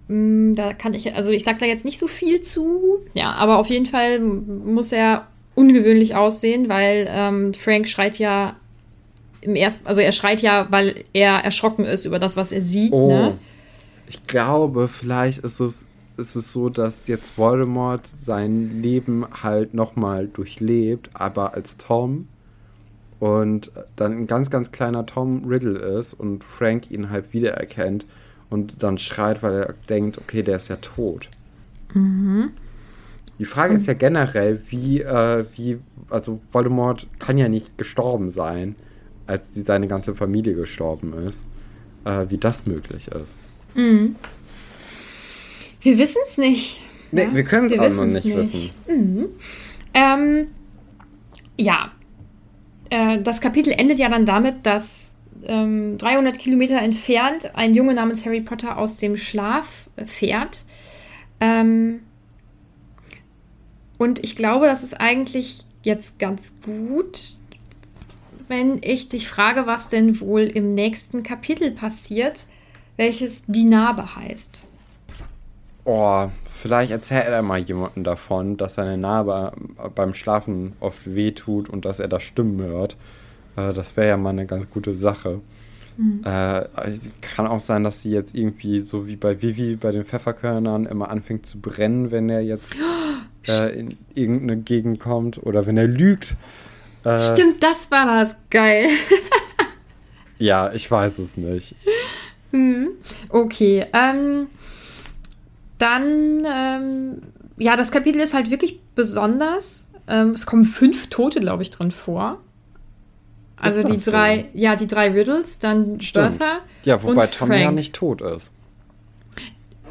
Speaker 1: mm, da kann ich, also ich sag da jetzt nicht so viel zu. Ja, aber auf jeden Fall muss er ungewöhnlich aussehen, weil ähm, Frank schreit ja im ersten, also er schreit ja, weil er erschrocken ist über das, was er sieht.
Speaker 2: Oh.
Speaker 1: Ne?
Speaker 2: Ich glaube, vielleicht ist es, ist es so, dass jetzt Voldemort sein Leben halt nochmal durchlebt, aber als Tom und dann ein ganz, ganz kleiner Tom Riddle ist und Frank ihn halt wiedererkennt und dann schreit, weil er denkt, okay, der ist ja tot.
Speaker 1: Mhm.
Speaker 2: Die Frage ist ja generell, wie, äh, wie, also Voldemort kann ja nicht gestorben sein, als die, seine ganze Familie gestorben ist, äh, wie das möglich ist.
Speaker 1: Mhm. Wir wissen es nicht.
Speaker 2: Nee,
Speaker 1: ja?
Speaker 2: wir können es auch noch nicht,
Speaker 1: wissen's
Speaker 2: wissen.
Speaker 1: Mhm. Ähm, ja, äh, das Kapitel endet ja dann damit, dass ähm, 300 Kilometer entfernt ein Junge namens Harry Potter aus dem Schlaf äh, fährt. Ähm, und ich glaube, das ist eigentlich jetzt ganz gut, wenn ich dich frage, was denn wohl im nächsten Kapitel passiert, welches die Narbe heißt.
Speaker 2: Oh, vielleicht erzählt er mal jemandem davon, dass seine Narbe beim Schlafen oft wehtut und dass er da Stimmen hört. Äh, das wäre ja mal eine ganz gute Sache.
Speaker 1: Mhm.
Speaker 2: Äh, kann auch sein, dass sie jetzt irgendwie so wie bei Vivi bei den Pfefferkörnern immer anfängt zu brennen, wenn er jetzt [gasps] äh, in irgendeine Gegend kommt oder wenn er lügt. Äh,
Speaker 1: Stimmt, das war das. Geil.
Speaker 2: Ja, ich weiß es nicht. [laughs]
Speaker 1: Hm. Okay, ähm, dann, ähm, ja, das Kapitel ist halt wirklich besonders. Ähm, es kommen fünf Tote, glaube ich, drin vor. Also die
Speaker 2: so?
Speaker 1: drei, ja, die drei Riddles, dann
Speaker 2: Stimmt.
Speaker 1: Bertha
Speaker 2: Ja, wobei
Speaker 1: und
Speaker 2: Tom ja
Speaker 1: Frank.
Speaker 2: nicht tot ist.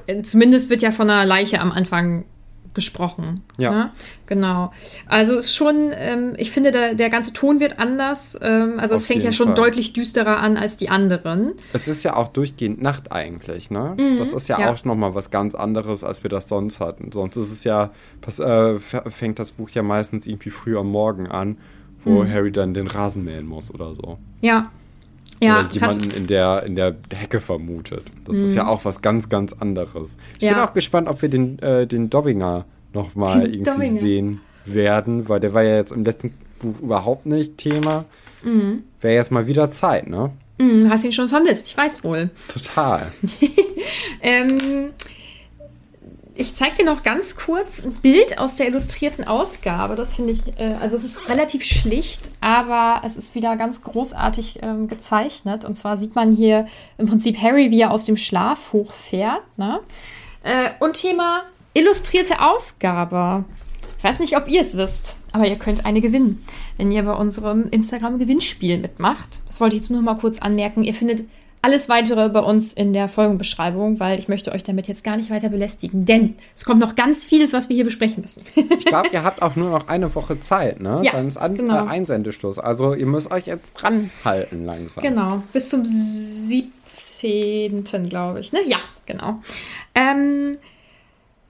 Speaker 1: Äh, Zumindest wird ja von einer Leiche am Anfang gesprochen.
Speaker 2: Ja.
Speaker 1: Ne? Genau. Also es ist schon, ähm, ich finde, der, der ganze Ton wird anders. Ähm, also es
Speaker 2: Auf
Speaker 1: fängt ja schon
Speaker 2: Fall.
Speaker 1: deutlich düsterer an als die anderen.
Speaker 2: Es ist ja auch durchgehend Nacht eigentlich, ne? das ist ja,
Speaker 1: Mhm, ja.
Speaker 2: auch nochmal was ganz anderes, als wir das sonst hatten. Sonst ist es ja, pass, äh, fängt das Buch ja meistens irgendwie früh am Morgen an, wo
Speaker 1: Mhm.
Speaker 2: Harry dann den Rasen mähen muss oder so.
Speaker 1: Ja. Ja,
Speaker 2: oder
Speaker 1: Mhm.
Speaker 2: jemanden in der, in der Hecke vermutet. Das ist ja auch was ganz, ganz anderes. Ich bin
Speaker 1: Ja.
Speaker 2: auch gespannt, ob wir den, äh, den Dobbinger nochmal irgendwie
Speaker 1: Dobbinger.
Speaker 2: sehen werden, weil der war ja jetzt im letzten Buch überhaupt nicht Thema. Wäre jetzt mal wieder Zeit, ne?
Speaker 1: Hm, hast ihn schon vermisst, ich weiß wohl.
Speaker 2: Total. [laughs]
Speaker 1: Ähm, ich zeige dir noch ganz kurz ein Bild aus der illustrierten Ausgabe. Das finde ich, äh, also es ist relativ schlicht, aber es ist wieder ganz großartig ähm, gezeichnet. Und zwar sieht man hier im Prinzip Harry, wie er aus dem Schlaf hochfährt. Ne? Äh, und Thema illustrierte Ausgabe. Ich weiß nicht, ob ihr es wisst, aber ihr könnt eine gewinnen, wenn ihr bei unserem Instagram-Gewinnspiel mitmacht. Das wollte ich jetzt nur mal kurz anmerken. Ihr findet alles weitere bei uns in der Folgenbeschreibung, weil ich möchte euch damit jetzt gar nicht weiter belästigen, denn es kommt noch ganz vieles, was wir hier besprechen müssen.
Speaker 2: Ich glaube, ihr habt auch nur noch eine Woche Zeit, ne?
Speaker 1: Ja,
Speaker 2: Dann ist an,
Speaker 1: genau.
Speaker 2: äh, Einsendestoß. Also ihr müsst euch jetzt dranhalten langsam.
Speaker 1: Genau, bis zum 17. glaube ich. Ne? Ja, genau. Ähm,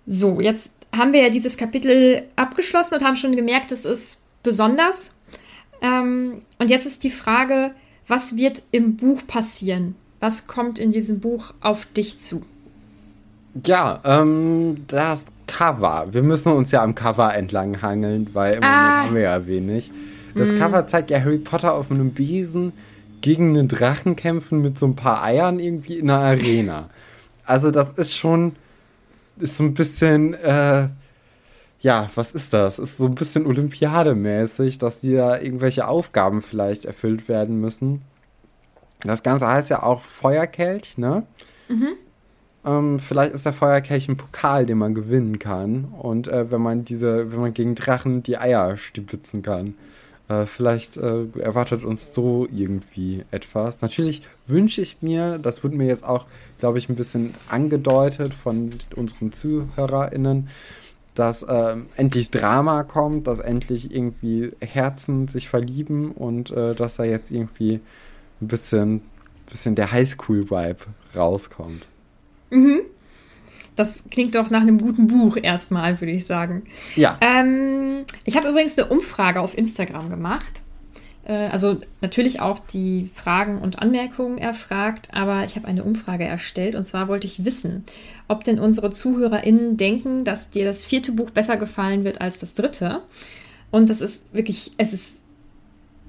Speaker 1: so, jetzt haben wir ja dieses Kapitel abgeschlossen und haben schon gemerkt, es ist besonders. Ähm, und jetzt ist die Frage, was wird im Buch passieren? Was kommt in diesem Buch auf dich zu?
Speaker 2: Ja, ähm, das Cover. Wir müssen uns ja am Cover entlang hangeln, weil im
Speaker 1: Ah.
Speaker 2: Moment haben wir ja wenig. Das Cover zeigt ja Harry Potter auf einem Besen gegen einen Drachen kämpfen mit so ein paar Eiern irgendwie in einer Arena. Also das ist schon, ist so ein bisschen, äh, ja, was ist das? Ist so ein bisschen Olympiademäßig, dass die da irgendwelche Aufgaben vielleicht erfüllt werden müssen. Das Ganze heißt ja auch Feuerkelch, ne? Ähm, vielleicht ist der Feuerkelch ein Pokal, den man gewinnen kann. Und äh, wenn man diese, wenn man gegen Drachen die Eier stibitzen kann. Äh, vielleicht äh, erwartet uns so irgendwie etwas. Natürlich wünsche ich mir, das wird mir jetzt auch, glaube ich, ein bisschen angedeutet von unseren ZuhörerInnen, dass ähm, endlich Drama kommt, dass endlich irgendwie Herzen sich verlieben und äh, dass da jetzt irgendwie ein bisschen, bisschen der Highschool-Vibe rauskommt.
Speaker 1: das klingt doch nach einem guten Buch erstmal, würde ich sagen.
Speaker 2: Ja.
Speaker 1: Ähm, ich habe übrigens eine Umfrage auf Instagram gemacht. Äh, also natürlich auch die Fragen und Anmerkungen erfragt, aber ich habe eine Umfrage erstellt und zwar wollte ich wissen, ob denn unsere ZuhörerInnen denken, dass dir das vierte Buch besser gefallen wird als das dritte. Und das ist wirklich, es ist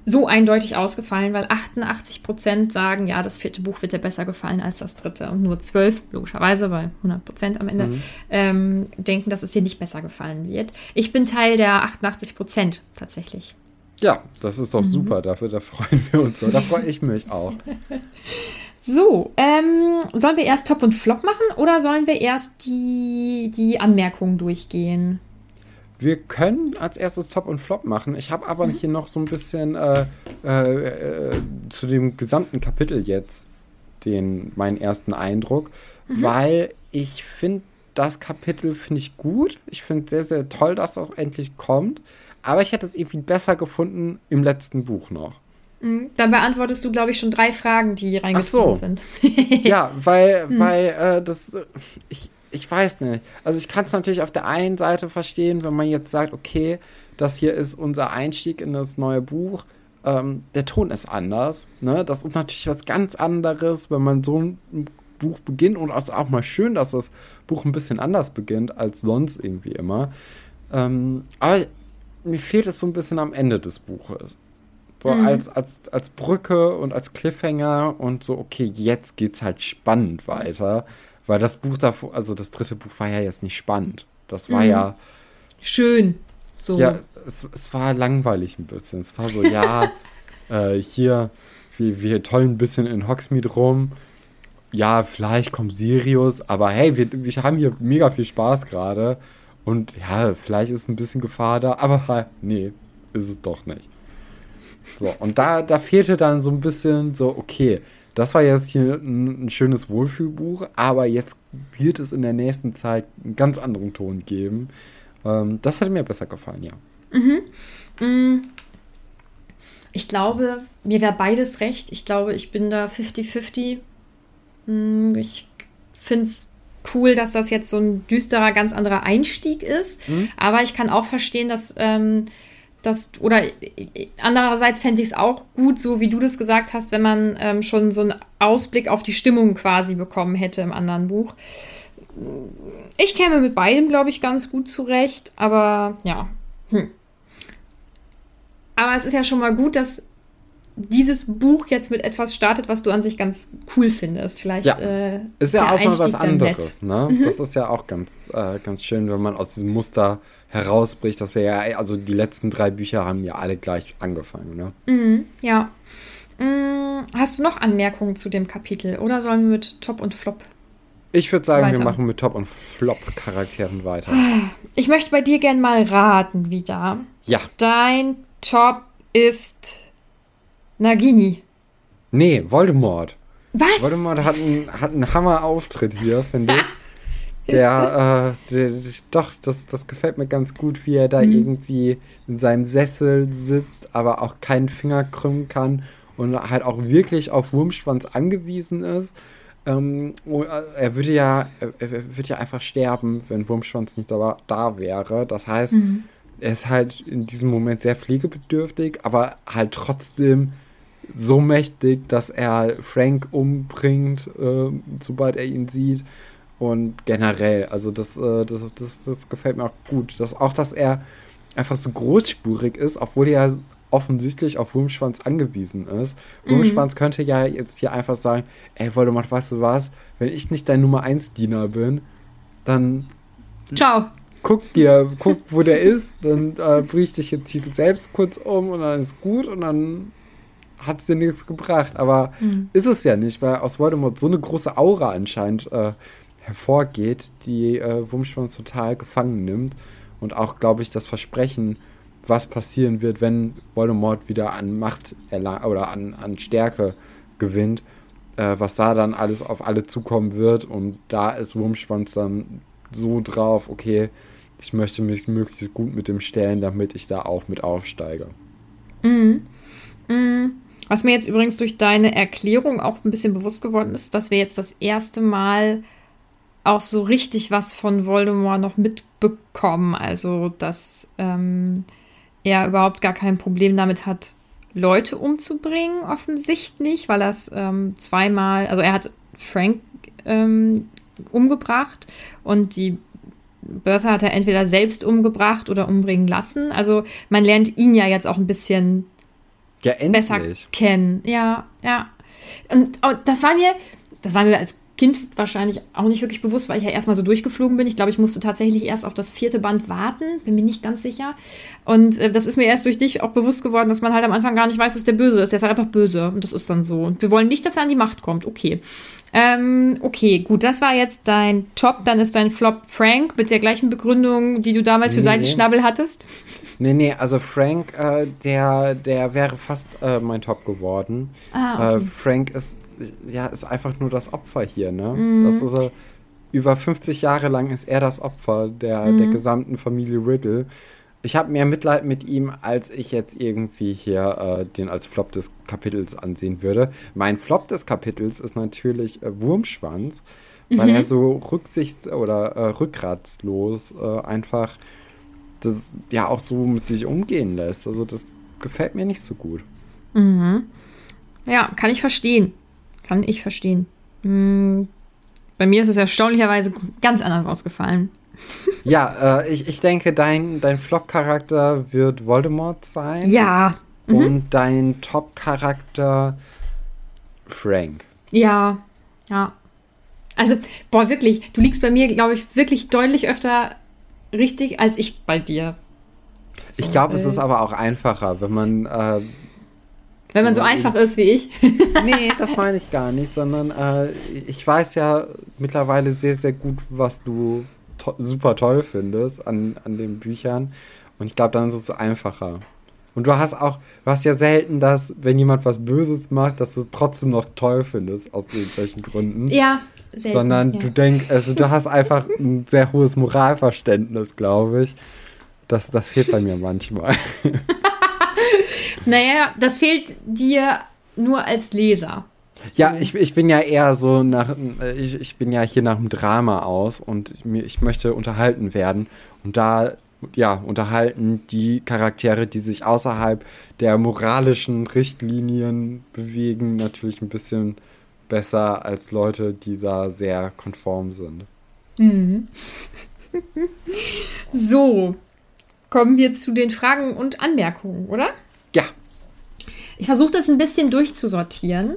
Speaker 1: so eindeutig ausgefallen, weil 88 Prozent sagen, ja, das vierte Buch wird dir besser gefallen als das dritte. Und nur 12, logischerweise, weil 100 Prozent am Ende, mhm. ähm, denken, dass es dir nicht besser gefallen wird. Ich bin Teil der 88 Prozent tatsächlich.
Speaker 2: Ja, das ist doch mhm. super. Dafür, da freuen wir uns. So. Da freue ich mich auch. [laughs]
Speaker 1: So, ähm, sollen wir erst Top und Flop machen oder sollen wir erst die, die Anmerkungen durchgehen?
Speaker 2: Wir können als erstes Top und Flop machen. Ich habe aber mhm. hier noch so ein bisschen äh, äh, äh, zu dem gesamten Kapitel jetzt den meinen ersten Eindruck, mhm. weil ich finde das Kapitel finde ich gut. Ich finde sehr sehr toll, dass das endlich kommt. Aber ich hätte es irgendwie besser gefunden im letzten Buch noch.
Speaker 1: Mhm. Dann beantwortest du, glaube ich, schon drei Fragen, die reingekommen so. sind. [laughs]
Speaker 2: ja, weil, mhm. weil äh, das, ich, ich weiß nicht. Also ich kann es natürlich auf der einen Seite verstehen, wenn man jetzt sagt, okay, das hier ist unser Einstieg in das neue Buch. Ähm, der Ton ist anders. Ne? Das ist natürlich was ganz anderes, wenn man so ein Buch beginnt. Und es ist auch mal schön, dass das Buch ein bisschen anders beginnt als sonst irgendwie immer. Ähm, aber mir fehlt es so ein bisschen am Ende des Buches. So mhm. als, als, als Brücke und als Cliffhanger und so, okay, jetzt geht's halt spannend weiter. Weil das Buch davor, also das dritte Buch war ja jetzt nicht spannend. Das war mhm. ja.
Speaker 1: Schön. So.
Speaker 2: Ja, es, es war langweilig ein bisschen. Es war so, ja, [laughs] äh, hier, wir, wir tollen ein bisschen in Hogsmeade rum. Ja, vielleicht kommt Sirius, aber hey, wir, wir haben hier mega viel Spaß gerade. Und ja, vielleicht ist ein bisschen Gefahr da, aber [laughs] nee, ist es doch nicht. So, und da, da fehlte dann so ein bisschen so, okay, das war jetzt hier ein, ein, schönes Wohlfühlbuch, aber jetzt wird es in der nächsten Zeit einen ganz anderen Ton geben. Ähm, das hat mir besser gefallen, ja.
Speaker 1: Mhm. Mm. Ich glaube, mir wäre beides recht. Ich glaube, ich bin da 50-50. Mm, ich finde es cool, dass das jetzt so ein düsterer, ganz anderer Einstieg ist. Mhm. Aber ich kann auch verstehen, dass ähm, das, oder andererseits fände ich es auch gut, so wie du das gesagt hast, wenn man ähm, schon so einen Ausblick auf die Stimmung quasi bekommen hätte im anderen Buch. Ich käme mit beidem, glaube ich, ganz gut zurecht, aber ja. Hm. Aber es ist ja schon mal gut, dass dieses Buch jetzt mit etwas startet, was du an sich ganz cool findest. Vielleicht
Speaker 2: ja. äh, ist ja auch mal was anderes. Ne? Mhm. Das ist ja auch ganz, äh, ganz schön, wenn man aus diesem Muster herausbricht, dass wir ja, also die letzten drei Bücher haben ja alle gleich angefangen, ne?
Speaker 1: Mhm, ja. Mhm, hast du noch Anmerkungen zu dem Kapitel oder sollen wir mit Top und Flop?
Speaker 2: Ich würde sagen, weiter? wir machen mit Top und Flop Charakteren weiter.
Speaker 1: Ich möchte bei dir gern mal raten wieder.
Speaker 2: Ja.
Speaker 1: Dein Top ist Nagini.
Speaker 2: Nee, Voldemort.
Speaker 1: Was?
Speaker 2: Voldemort hat einen, hat einen Hammer-Auftritt hier, finde ich. [laughs] Der, äh, der, doch, das, das gefällt mir ganz gut, wie er da mhm. irgendwie in seinem Sessel sitzt, aber auch keinen Finger krümmen kann und halt auch wirklich auf Wurmschwanz angewiesen ist. Ähm, oh, äh, er würde ja, er, würde ja einfach sterben, wenn Wurmschwanz nicht da, da wäre. Das heißt, mhm. er ist halt in diesem Moment sehr pflegebedürftig, aber halt trotzdem so mächtig, dass er Frank umbringt, äh, sobald er ihn sieht. Und generell, also das, äh, das, das, das gefällt mir auch gut. Das, auch, dass er einfach so großspurig ist, obwohl er offensichtlich auf Wurmschwanz angewiesen ist. Mhm. Wurmschwanz könnte ja jetzt hier einfach sagen, ey Voldemort, weißt du was, wenn ich nicht dein Nummer 1 Diener bin, dann
Speaker 1: Ciao.
Speaker 2: Guck dir, guck, wo der ist, dann äh, bringe ich dich jetzt hier selbst kurz um und dann ist gut und dann hat es dir nichts gebracht. Aber mhm. ist es ja nicht, weil aus Voldemort so eine große Aura anscheinend äh, hervorgeht, die äh, Wurmschwanz total gefangen nimmt. Und auch, glaube ich, das Versprechen, was passieren wird, wenn Voldemort wieder an Macht oder an, an Stärke gewinnt, äh, was da dann alles auf alle zukommen wird. Und da ist Wurmschwanz dann so drauf, okay, ich möchte mich möglichst gut mit dem stellen, damit ich da auch mit aufsteige.
Speaker 1: Mhm. Mhm. Was mir jetzt übrigens durch deine Erklärung auch ein bisschen bewusst geworden ist, dass wir jetzt das erste Mal auch so richtig was von Voldemort noch mitbekommen. Also, dass ähm, er überhaupt gar kein Problem damit hat, Leute umzubringen, offensichtlich, weil er es ähm, zweimal, also er hat Frank ähm, umgebracht und die Bertha hat er entweder selbst umgebracht oder umbringen lassen. Also man lernt ihn ja jetzt auch ein bisschen
Speaker 2: ja,
Speaker 1: besser kennen. Ja, ja. Und oh, das war mir, das war mir als Kind wahrscheinlich auch nicht wirklich bewusst, weil ich ja erstmal so durchgeflogen bin. Ich glaube, ich musste tatsächlich erst auf das vierte Band warten, bin mir nicht ganz sicher. Und äh, das ist mir erst durch dich auch bewusst geworden, dass man halt am Anfang gar nicht weiß, dass der böse ist. Der ist halt einfach böse und das ist dann so. Und wir wollen nicht, dass er an die Macht kommt. Okay. Ähm, okay, gut, das war jetzt dein Top. Dann ist dein Flop Frank mit der gleichen Begründung, die du damals für nee, Seitenschnabel hattest.
Speaker 2: Nee, nee, also Frank, äh, der, der wäre fast äh, mein Top geworden. Ah, okay. Äh, Frank ist ja, ist einfach nur das Opfer hier, ne? Mhm. Das ist über 50 Jahre lang ist er das Opfer der, mhm. der gesamten Familie Riddle. Ich habe mehr Mitleid mit ihm, als ich jetzt irgendwie hier äh, den als Flop des Kapitels ansehen würde. Mein Flop des Kapitels ist natürlich äh, Wurmschwanz, mhm. weil er so rücksichts- oder äh, rückgratslos äh, einfach das ja auch so mit sich umgehen lässt. Also das gefällt mir nicht so gut.
Speaker 1: Mhm. Ja, kann ich verstehen. Kann ich verstehen. Hm, bei mir ist es erstaunlicherweise ganz anders ausgefallen. [laughs]
Speaker 2: Ja, äh, ich, ich denke, dein, dein Flop-Charakter wird Voldemort sein.
Speaker 1: Ja.
Speaker 2: Mhm. Und dein Top-Charakter Frank.
Speaker 1: Ja, ja. Also, boah, wirklich, du liegst bei mir, glaube ich, wirklich deutlich öfter richtig als ich bei dir.
Speaker 2: So, ich glaube, es ist aber auch einfacher, wenn man äh,
Speaker 1: wenn man so einfach ist wie ich. [laughs]
Speaker 2: nee, [laughs] das meine ich gar nicht, sondern äh, ich weiß ja mittlerweile sehr, sehr gut, was du to super toll findest an, an den Büchern. Und ich glaube, dann ist es einfacher. Und du hast auch, du hast ja selten das, wenn jemand was Böses macht, dass du es trotzdem noch toll findest, aus irgendwelchen Gründen.
Speaker 1: Ja, selten.
Speaker 2: Sondern
Speaker 1: ja.
Speaker 2: du denkst, also du hast einfach ein sehr hohes Moralverständnis, glaube ich. Das, das fehlt bei mir manchmal. [laughs]
Speaker 1: Naja, das fehlt dir nur als Leser.
Speaker 2: Ja, ich, ich bin ja eher so nach, ich, ich bin ja hier nach dem Drama aus und ich, ich möchte unterhalten werden. Und da, ja, unterhalten die Charaktere, die sich außerhalb der moralischen Richtlinien bewegen, natürlich ein bisschen besser als Leute, die da sehr konform sind.
Speaker 1: Mhm. [laughs] so, kommen wir zu den Fragen und Anmerkungen, oder? Ich versuche das ein bisschen durchzusortieren,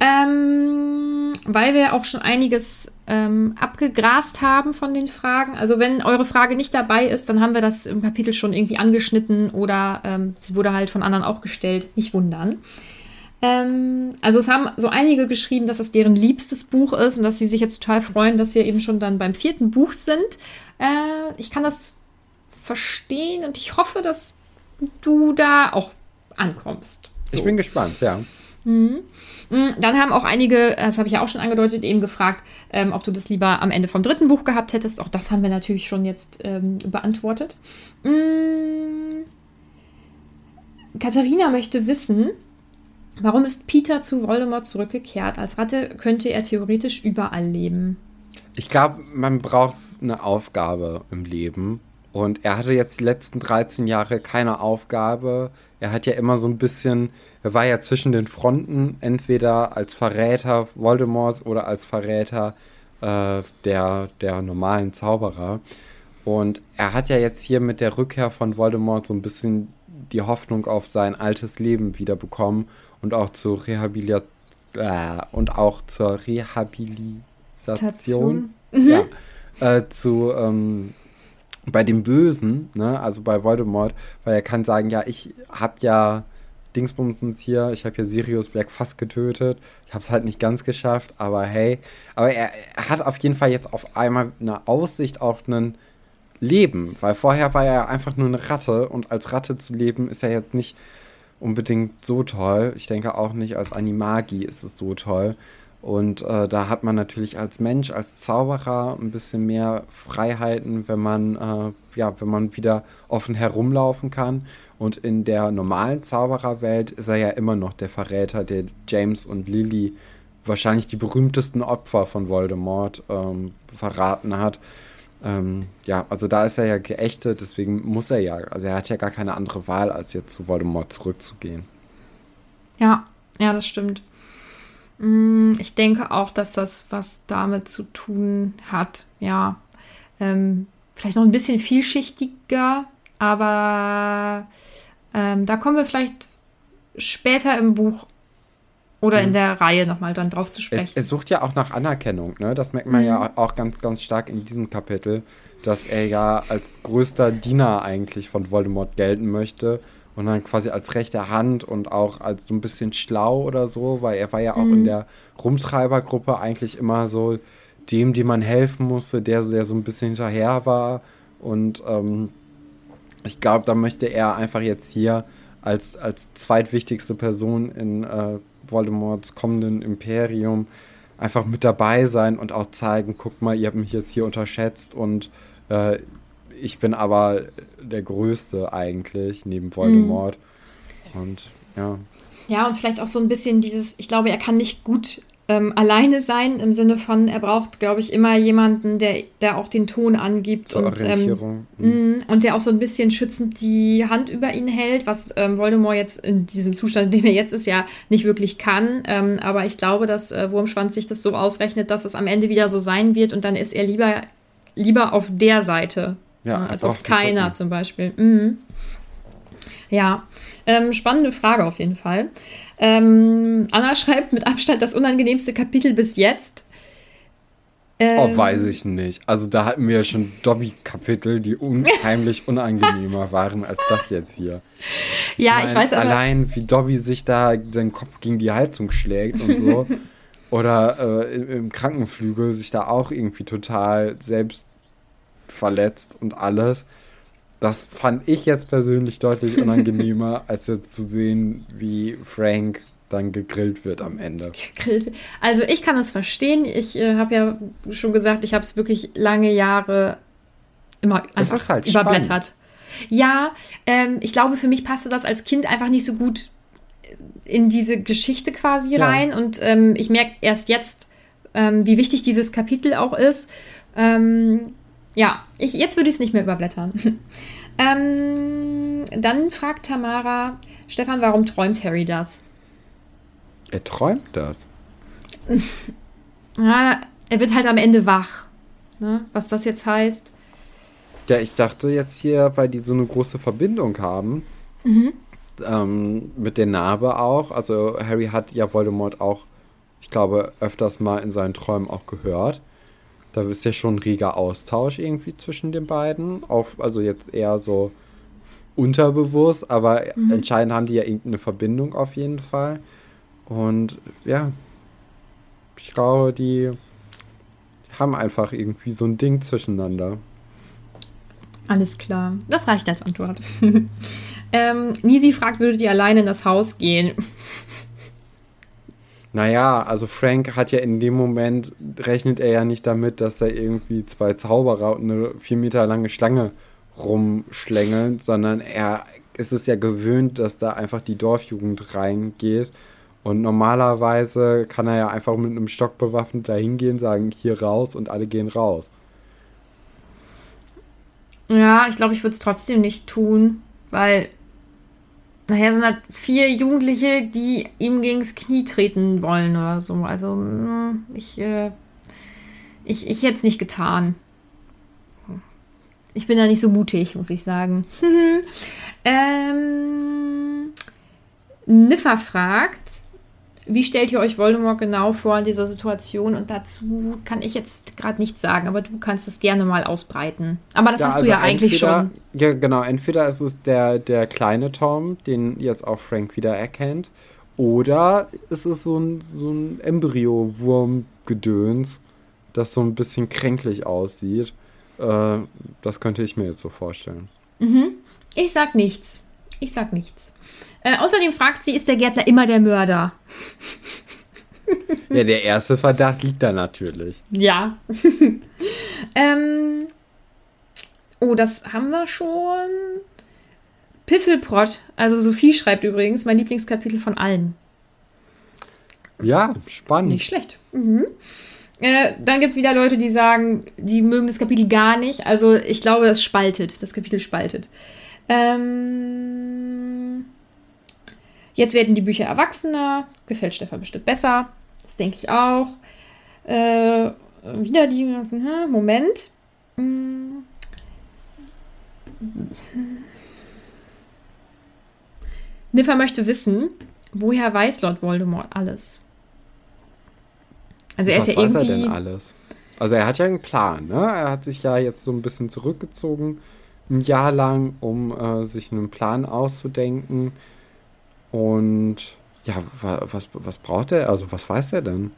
Speaker 1: ähm, weil wir auch schon einiges ähm, abgegrast haben von den Fragen. Also wenn eure Frage nicht dabei ist, dann haben wir das im Kapitel schon irgendwie angeschnitten oder ähm, sie wurde halt von anderen auch gestellt. Nicht wundern. Ähm, also es haben so einige geschrieben, dass das deren liebstes Buch ist und dass sie sich jetzt total freuen, dass wir eben schon dann beim vierten Buch sind. Äh, ich kann das verstehen und ich hoffe, dass du da auch ankommst.
Speaker 2: So. Ich bin gespannt, ja.
Speaker 1: Mhm. mhm. Dann haben auch einige, das habe ich ja auch schon angedeutet, eben gefragt, ähm, ob du das lieber am Ende vom dritten Buch gehabt hättest. Auch das haben wir natürlich schon jetzt ähm, beantwortet. Mhm. Katharina möchte wissen, warum ist Peter zu Voldemort zurückgekehrt? Als Ratte könnte er theoretisch überall leben.
Speaker 2: Ich glaube, man braucht eine Aufgabe im Leben. Und er hatte jetzt die letzten 13 Jahre keine Aufgabe. Er hat ja immer so ein bisschen, er war ja zwischen den Fronten, entweder als Verräter Voldemorts oder als Verräter äh, der, der normalen Zauberer. Und er hat ja jetzt hier mit der Rückkehr von Voldemort so ein bisschen die Hoffnung auf sein altes Leben wiederbekommen und auch zur Rehabilitation äh, und auch zur Rehabilitation mhm. ja, äh, zu ähm, bei dem Bösen, ne, also bei Voldemort, weil er kann sagen, ja, ich hab ja Dingsbumsens hier, ich habe hier Sirius Black fast getötet. Ich habe es halt nicht ganz geschafft, aber hey. Aber er, er, hat auf jeden Fall jetzt auf einmal eine Aussicht auf ein Leben, weil vorher war er einfach nur eine Ratte und als Ratte zu leben ist er jetzt nicht unbedingt so toll. Ich denke auch nicht als Animagi ist es so toll. Und äh, da hat man natürlich als Mensch, als Zauberer ein bisschen mehr Freiheiten, wenn man, äh, ja, wenn man wieder offen herumlaufen kann. Und in der normalen Zaubererwelt ist er ja immer noch der Verräter, der James und Lily wahrscheinlich die berühmtesten Opfer von Voldemort ähm, verraten hat. Ähm, ja, also da ist er ja geächtet, deswegen muss er ja, also er hat ja gar keine andere Wahl, als jetzt zu Voldemort zurückzugehen.
Speaker 1: Ja, ja, das stimmt. Mm, ich denke auch, dass das was damit zu tun hat. Ja, ähm, vielleicht noch ein bisschen vielschichtiger, aber ähm, da kommen wir vielleicht später im Buch oder mhm. in der Reihe nochmal dann drauf zu sprechen.
Speaker 2: Er, er, sucht ja auch nach Anerkennung, ne? Das merkt man mhm. ja auch ganz, ganz stark in diesem Kapitel, dass er ja als größter Diener eigentlich von Voldemort gelten möchte und dann quasi als rechte Hand und auch als so ein bisschen schlau oder so, weil er war ja auch mhm. in der Rumtreibergruppe eigentlich immer so dem, dem man helfen musste, der, der so ein bisschen hinterher war und ähm, ich glaube, da möchte er einfach jetzt hier als, als zweitwichtigste Person in äh, Voldemorts kommenden Imperium einfach mit dabei sein und auch zeigen, guck mal, ihr habt mich jetzt hier unterschätzt und äh, ich bin aber der Größte eigentlich neben Voldemort. Mhm. Und ja.
Speaker 1: Ja, und vielleicht auch so ein bisschen dieses, ich glaube, er kann nicht gut ähm, alleine sein, im Sinne von, er braucht, glaube ich, immer jemanden, der, der auch den Ton angibt Zur und, ähm, mhm. und der auch so ein bisschen schützend die Hand über ihn hält, was ähm, Voldemort jetzt in diesem Zustand, in dem er jetzt ist, ja nicht wirklich kann. Ähm, aber ich glaube, dass äh, Wurmschwanz sich das so ausrechnet, dass es am Ende wieder so sein wird und dann ist er lieber, lieber auf der Seite ja, äh, als auf keiner zum Beispiel. Mhm. Ja, ähm, spannende Frage auf jeden Fall. Ähm, Anna [laughs] schreibt mit Abstand das unangenehmste Kapitel bis jetzt.
Speaker 2: Ähm, oh, weiß ich nicht. Also da hatten wir ja schon Dobby-Kapitel, die unheimlich [laughs] unangenehmer waren als das jetzt hier. Ich
Speaker 1: ja, mein, ich weiß
Speaker 2: aber. Allein, wie Dobby sich da den Kopf gegen die Heizung schlägt und so. [laughs] Oder äh, im Krankenflügel sich da auch irgendwie total selbst verletzt und alles. Das fand ich jetzt persönlich deutlich unangenehmer, [laughs] als jetzt zu sehen, wie Frank dann gegrillt wird am Ende.
Speaker 1: Also ich kann es verstehen. Ich äh, habe ja schon gesagt, ich habe es wirklich lange Jahre immer einfach halt überblättert. Spannend. Ja, ähm, ich glaube, für mich passte das als Kind einfach nicht so gut in diese Geschichte quasi ja. rein. Und ähm, ich merke erst jetzt, ähm, wie wichtig dieses Kapitel auch ist. Ähm, ja, ich, jetzt würde ich es nicht mehr überblättern. [laughs] ähm, dann fragt Tamara, Stefan, warum träumt Harry das?
Speaker 2: Er träumt das. [laughs]
Speaker 1: ja, er wird halt am Ende wach. Ne? Was das jetzt heißt.
Speaker 2: Ja, ich dachte jetzt hier, weil die so eine große Verbindung haben, mhm. ähm, mit der Narbe auch. Also Harry hat ja Voldemort auch, ich glaube, öfters mal in seinen Träumen auch gehört. Da ist ja schon ein reger Austausch irgendwie zwischen den beiden. Auch, also jetzt eher so unterbewusst, aber mhm. entscheidend haben die ja irgendeine Verbindung auf jeden Fall. Und ja, ich glaube, die haben einfach irgendwie so ein Ding zwischeneinander.
Speaker 1: Alles klar. Das reicht als Antwort. [laughs] ähm, Nisi fragt, würdet ihr alleine in das Haus gehen?
Speaker 2: Naja, also Frank hat ja in dem Moment, rechnet er ja nicht damit, dass da irgendwie zwei Zauberer und eine vier Meter lange Schlange rumschlängeln, sondern er ist es ja gewöhnt, dass da einfach die Dorfjugend reingeht. Und normalerweise kann er ja einfach mit einem Stock bewaffnet da hingehen, sagen, hier raus und alle gehen raus.
Speaker 1: Ja, ich glaube, ich würde es trotzdem nicht tun, weil Nachher sind halt vier Jugendliche, die ihm gegens Knie treten wollen oder so. Also, hm, ich, äh, ich, ich hätte es nicht getan. Ich bin da nicht so mutig, muss ich sagen. [laughs] ähm, Niffer fragt, wie stellt ihr euch Voldemort genau vor in dieser Situation? Und dazu kann ich jetzt gerade nichts sagen, aber du kannst es gerne mal ausbreiten. Aber das ja, hast also du ja eigentlich schon.
Speaker 2: Ja, genau. Entweder ist es der, der kleine Tom, den jetzt auch Frank wieder erkennt, oder ist es so ein, so ein Embryo-Wurm-Gedöns, das so ein bisschen kränklich aussieht. Äh, das könnte ich mir jetzt so vorstellen.
Speaker 1: Mhm. Ich sag nichts. Ich sag nichts. Äh, außerdem fragt sie, ist der Gärtner immer der Mörder?
Speaker 2: ja, der erste Verdacht liegt da natürlich.
Speaker 1: Ja. [laughs] ähm, oh, das haben wir schon. Piffelprott, also Sophie schreibt übrigens, mein Lieblingskapitel von allen.
Speaker 2: Ja, spannend.
Speaker 1: Nicht schlecht. Mhm. Äh, dann gibt es wieder Leute, die sagen, die mögen das Kapitel gar nicht. Also ich glaube, es spaltet. Das Kapitel spaltet. Ähm, jetzt werden die Bücher erwachsener. Gefällt Stefan bestimmt besser. Das denke ich auch. Äh, wieder die. Moment. Hm. Niffer möchte wissen, woher weiß Lord Voldemort alles?
Speaker 2: Also er Was ist ja weiß irgendwie. er denn alles? Also er hat ja einen Plan, ne? Er hat sich ja jetzt so ein bisschen zurückgezogen, ein Jahr lang, um äh, sich einen Plan auszudenken. Und ja, was, was braucht er? Also was weiß er denn?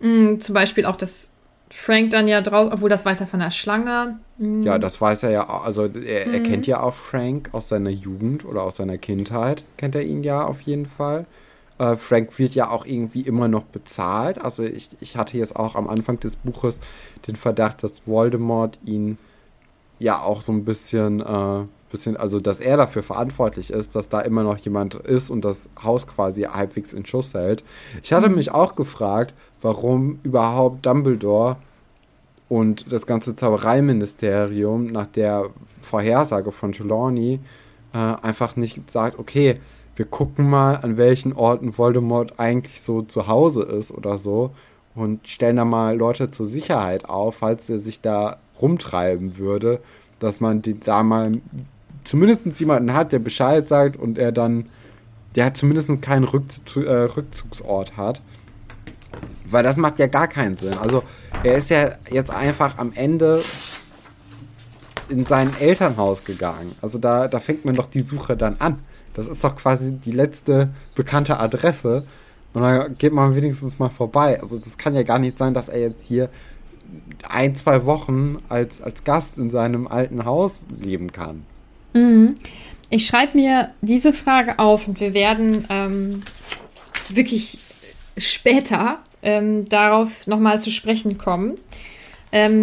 Speaker 1: Mm, zum Beispiel auch, dass Frank dann ja drauf, obwohl das weiß er von der Schlange.
Speaker 2: Mm. Ja, das weiß er ja, also er, er mm. kennt ja auch Frank aus seiner Jugend oder aus seiner Kindheit, kennt er ihn ja auf jeden Fall. Äh, Frank wird ja auch irgendwie immer noch bezahlt. Also ich, ich hatte jetzt auch am Anfang des Buches den Verdacht, dass Voldemort ihn ja auch so ein bisschen, äh, bisschen, also dass er dafür verantwortlich ist, dass da immer noch jemand ist und das Haus quasi halbwegs in Schuss hält. Ich hatte mhm. mich auch gefragt, warum überhaupt Dumbledore und das ganze Zaubereiministerium nach der Vorhersage von Trelawney äh, einfach nicht sagt, okay, wir gucken mal, an welchen Orten Voldemort eigentlich so zu Hause ist oder so und stellen da mal Leute zur Sicherheit auf, falls er sich da rumtreiben würde, dass man die da mal zumindest jemanden hat, der Bescheid sagt und er dann, der zumindest keinen Rückzug, äh, Rückzugsort hat. Weil das macht ja gar keinen Sinn. Also er ist ja jetzt einfach am Ende in sein Elternhaus gegangen. Also da, da fängt man doch die Suche dann an. Das ist doch quasi die letzte bekannte Adresse. Und dann geht man wenigstens mal vorbei. Also das kann ja gar nicht sein, dass er jetzt hier ein, zwei Wochen als, als Gast in seinem alten Haus leben kann.
Speaker 1: Mhm. Ich schreibe mir diese Frage auf und wir werden ähm, wirklich später ähm, darauf nochmal zu sprechen kommen. Ähm,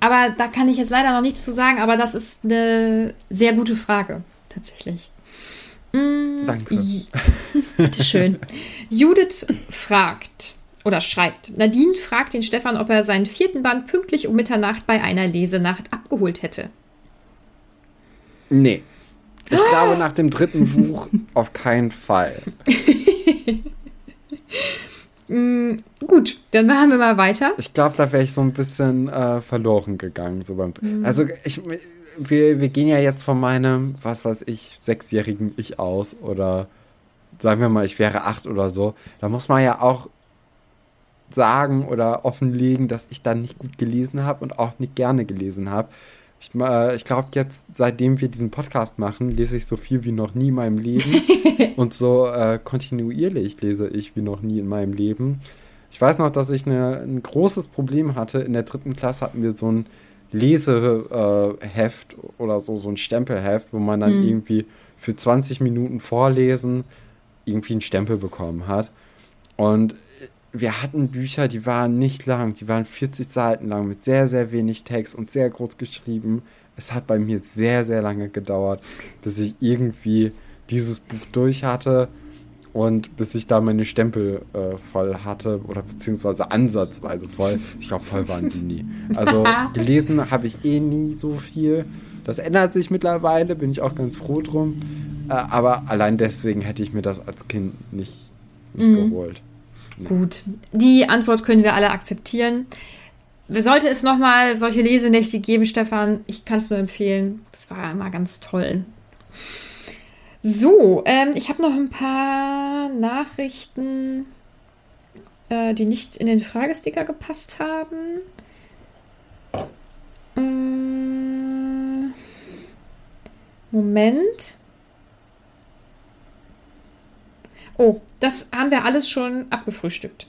Speaker 1: aber da kann ich jetzt leider noch nichts zu sagen, aber das ist eine sehr gute Frage, tatsächlich.
Speaker 2: Mm, Danke. [laughs]
Speaker 1: Bitteschön. Judith fragt oder schreibt. Nadine fragt den Stefan, ob er seinen vierten Band pünktlich um Mitternacht bei einer Lesenacht abgeholt hätte.
Speaker 2: Nee. Ich oh. glaube, [gasps] nach dem dritten Buch auf keinen Fall. [laughs]
Speaker 1: mm, gut, dann machen wir mal weiter.
Speaker 2: Ich glaube, da wäre ich so ein bisschen äh, verloren gegangen. So beim, mm. Also ich, wir, wir gehen ja jetzt von meinem, was weiß ich, sechsjährigen Ich aus oder sagen wir mal, ich wäre acht oder so. Da muss man ja auch sagen oder offenlegen, dass ich da nicht gut gelesen habe und auch nicht gerne gelesen habe. Ich, äh, ich glaube, jetzt, seitdem wir diesen Podcast machen, lese ich so viel wie noch nie in meinem Leben. [laughs] und so äh, kontinuierlich lese ich wie noch nie in meinem Leben. Ich weiß noch, dass ich eine, ein großes Problem hatte. In der dritten Klasse hatten wir so ein Leseheft äh, oder so, so ein Stempelheft, wo man dann mhm. irgendwie für 20 Minuten vorlesen irgendwie einen Stempel bekommen hat. Und wir hatten Bücher, die waren nicht lang, die waren 40 Seiten lang mit sehr, sehr wenig Text und sehr groß geschrieben. Es hat bei mir sehr, sehr lange gedauert, bis ich irgendwie dieses Buch durch hatte und bis ich da meine Stempel äh, voll hatte oder beziehungsweise ansatzweise voll. Ich glaube, voll waren die nie. Also [laughs] gelesen habe ich eh nie so viel. Das ändert sich mittlerweile, bin ich auch ganz froh drum. Äh, aber allein deswegen hätte ich mir das als Kind nicht, nicht mhm. geholt.
Speaker 1: Gut, die Antwort können wir alle akzeptieren. Sollte es nochmal solche Lesenächte geben, Stefan, ich kann es nur empfehlen. Das war immer ganz toll. So, ähm, ich habe noch ein paar Nachrichten, äh, die nicht in den Fragesticker gepasst haben. Ähm, Moment. Oh, das haben wir alles schon abgefrühstückt.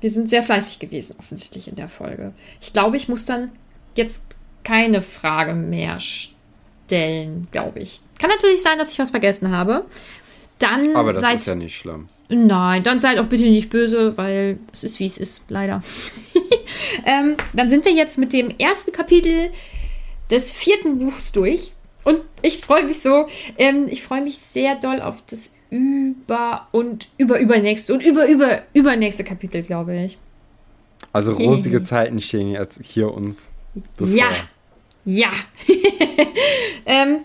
Speaker 1: Wir sind sehr fleißig gewesen, offensichtlich in der Folge. Ich glaube, ich muss dann jetzt keine Frage mehr stellen, glaube ich. Kann natürlich sein, dass ich was vergessen habe. Dann
Speaker 2: Aber das seid, ist ja nicht schlimm.
Speaker 1: Nein, dann seid auch bitte nicht böse, weil es ist, wie es ist, leider. [laughs] ähm, dann sind wir jetzt mit dem ersten Kapitel des vierten Buchs durch. Und ich freue mich so, ähm, ich freue mich sehr doll auf das über und über übernächste und über über übernächste Kapitel, glaube ich.
Speaker 2: Also rosige Zeiten stehen jetzt hier uns bevor.
Speaker 1: Ja, ja. [laughs] ähm,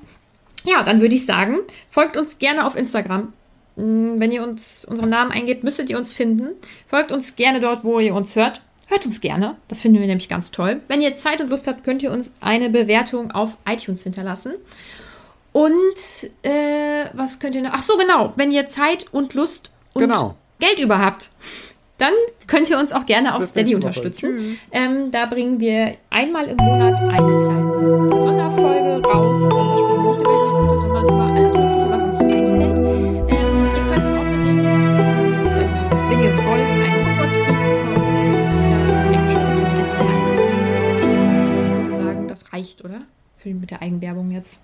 Speaker 1: ja, dann würde ich sagen, folgt uns gerne auf Instagram. Mm, Wenn ihr uns unseren Namen eingebt, müsstet ihr uns finden. Folgt uns gerne dort, wo ihr uns hört. Hört uns gerne. Das finden wir nämlich ganz toll. Wenn ihr Zeit und Lust habt, könnt ihr uns eine Bewertung auf iTunes hinterlassen. Und äh, was könnt ihr noch? Ach so, genau. Wenn ihr Zeit und Lust und
Speaker 2: Genau.
Speaker 1: Geld über habt, dann könnt ihr uns auch gerne auf
Speaker 2: Bis
Speaker 1: Steady unterstützen. Ähm, da bringen wir einmal im Monat eine kleine Sonderfolge raus. Und da sprechen wir nicht über Potter, sondern über alles Mögliche, was uns einfällt. Ähm, ihr könnt außerdem, äh, vielleicht, wenn ihr wollt, einen Hogwarts-Brief bekommen. Äh, das einfach mal Ich würde sagen, das reicht, oder? Für mit der Eigenwerbung jetzt.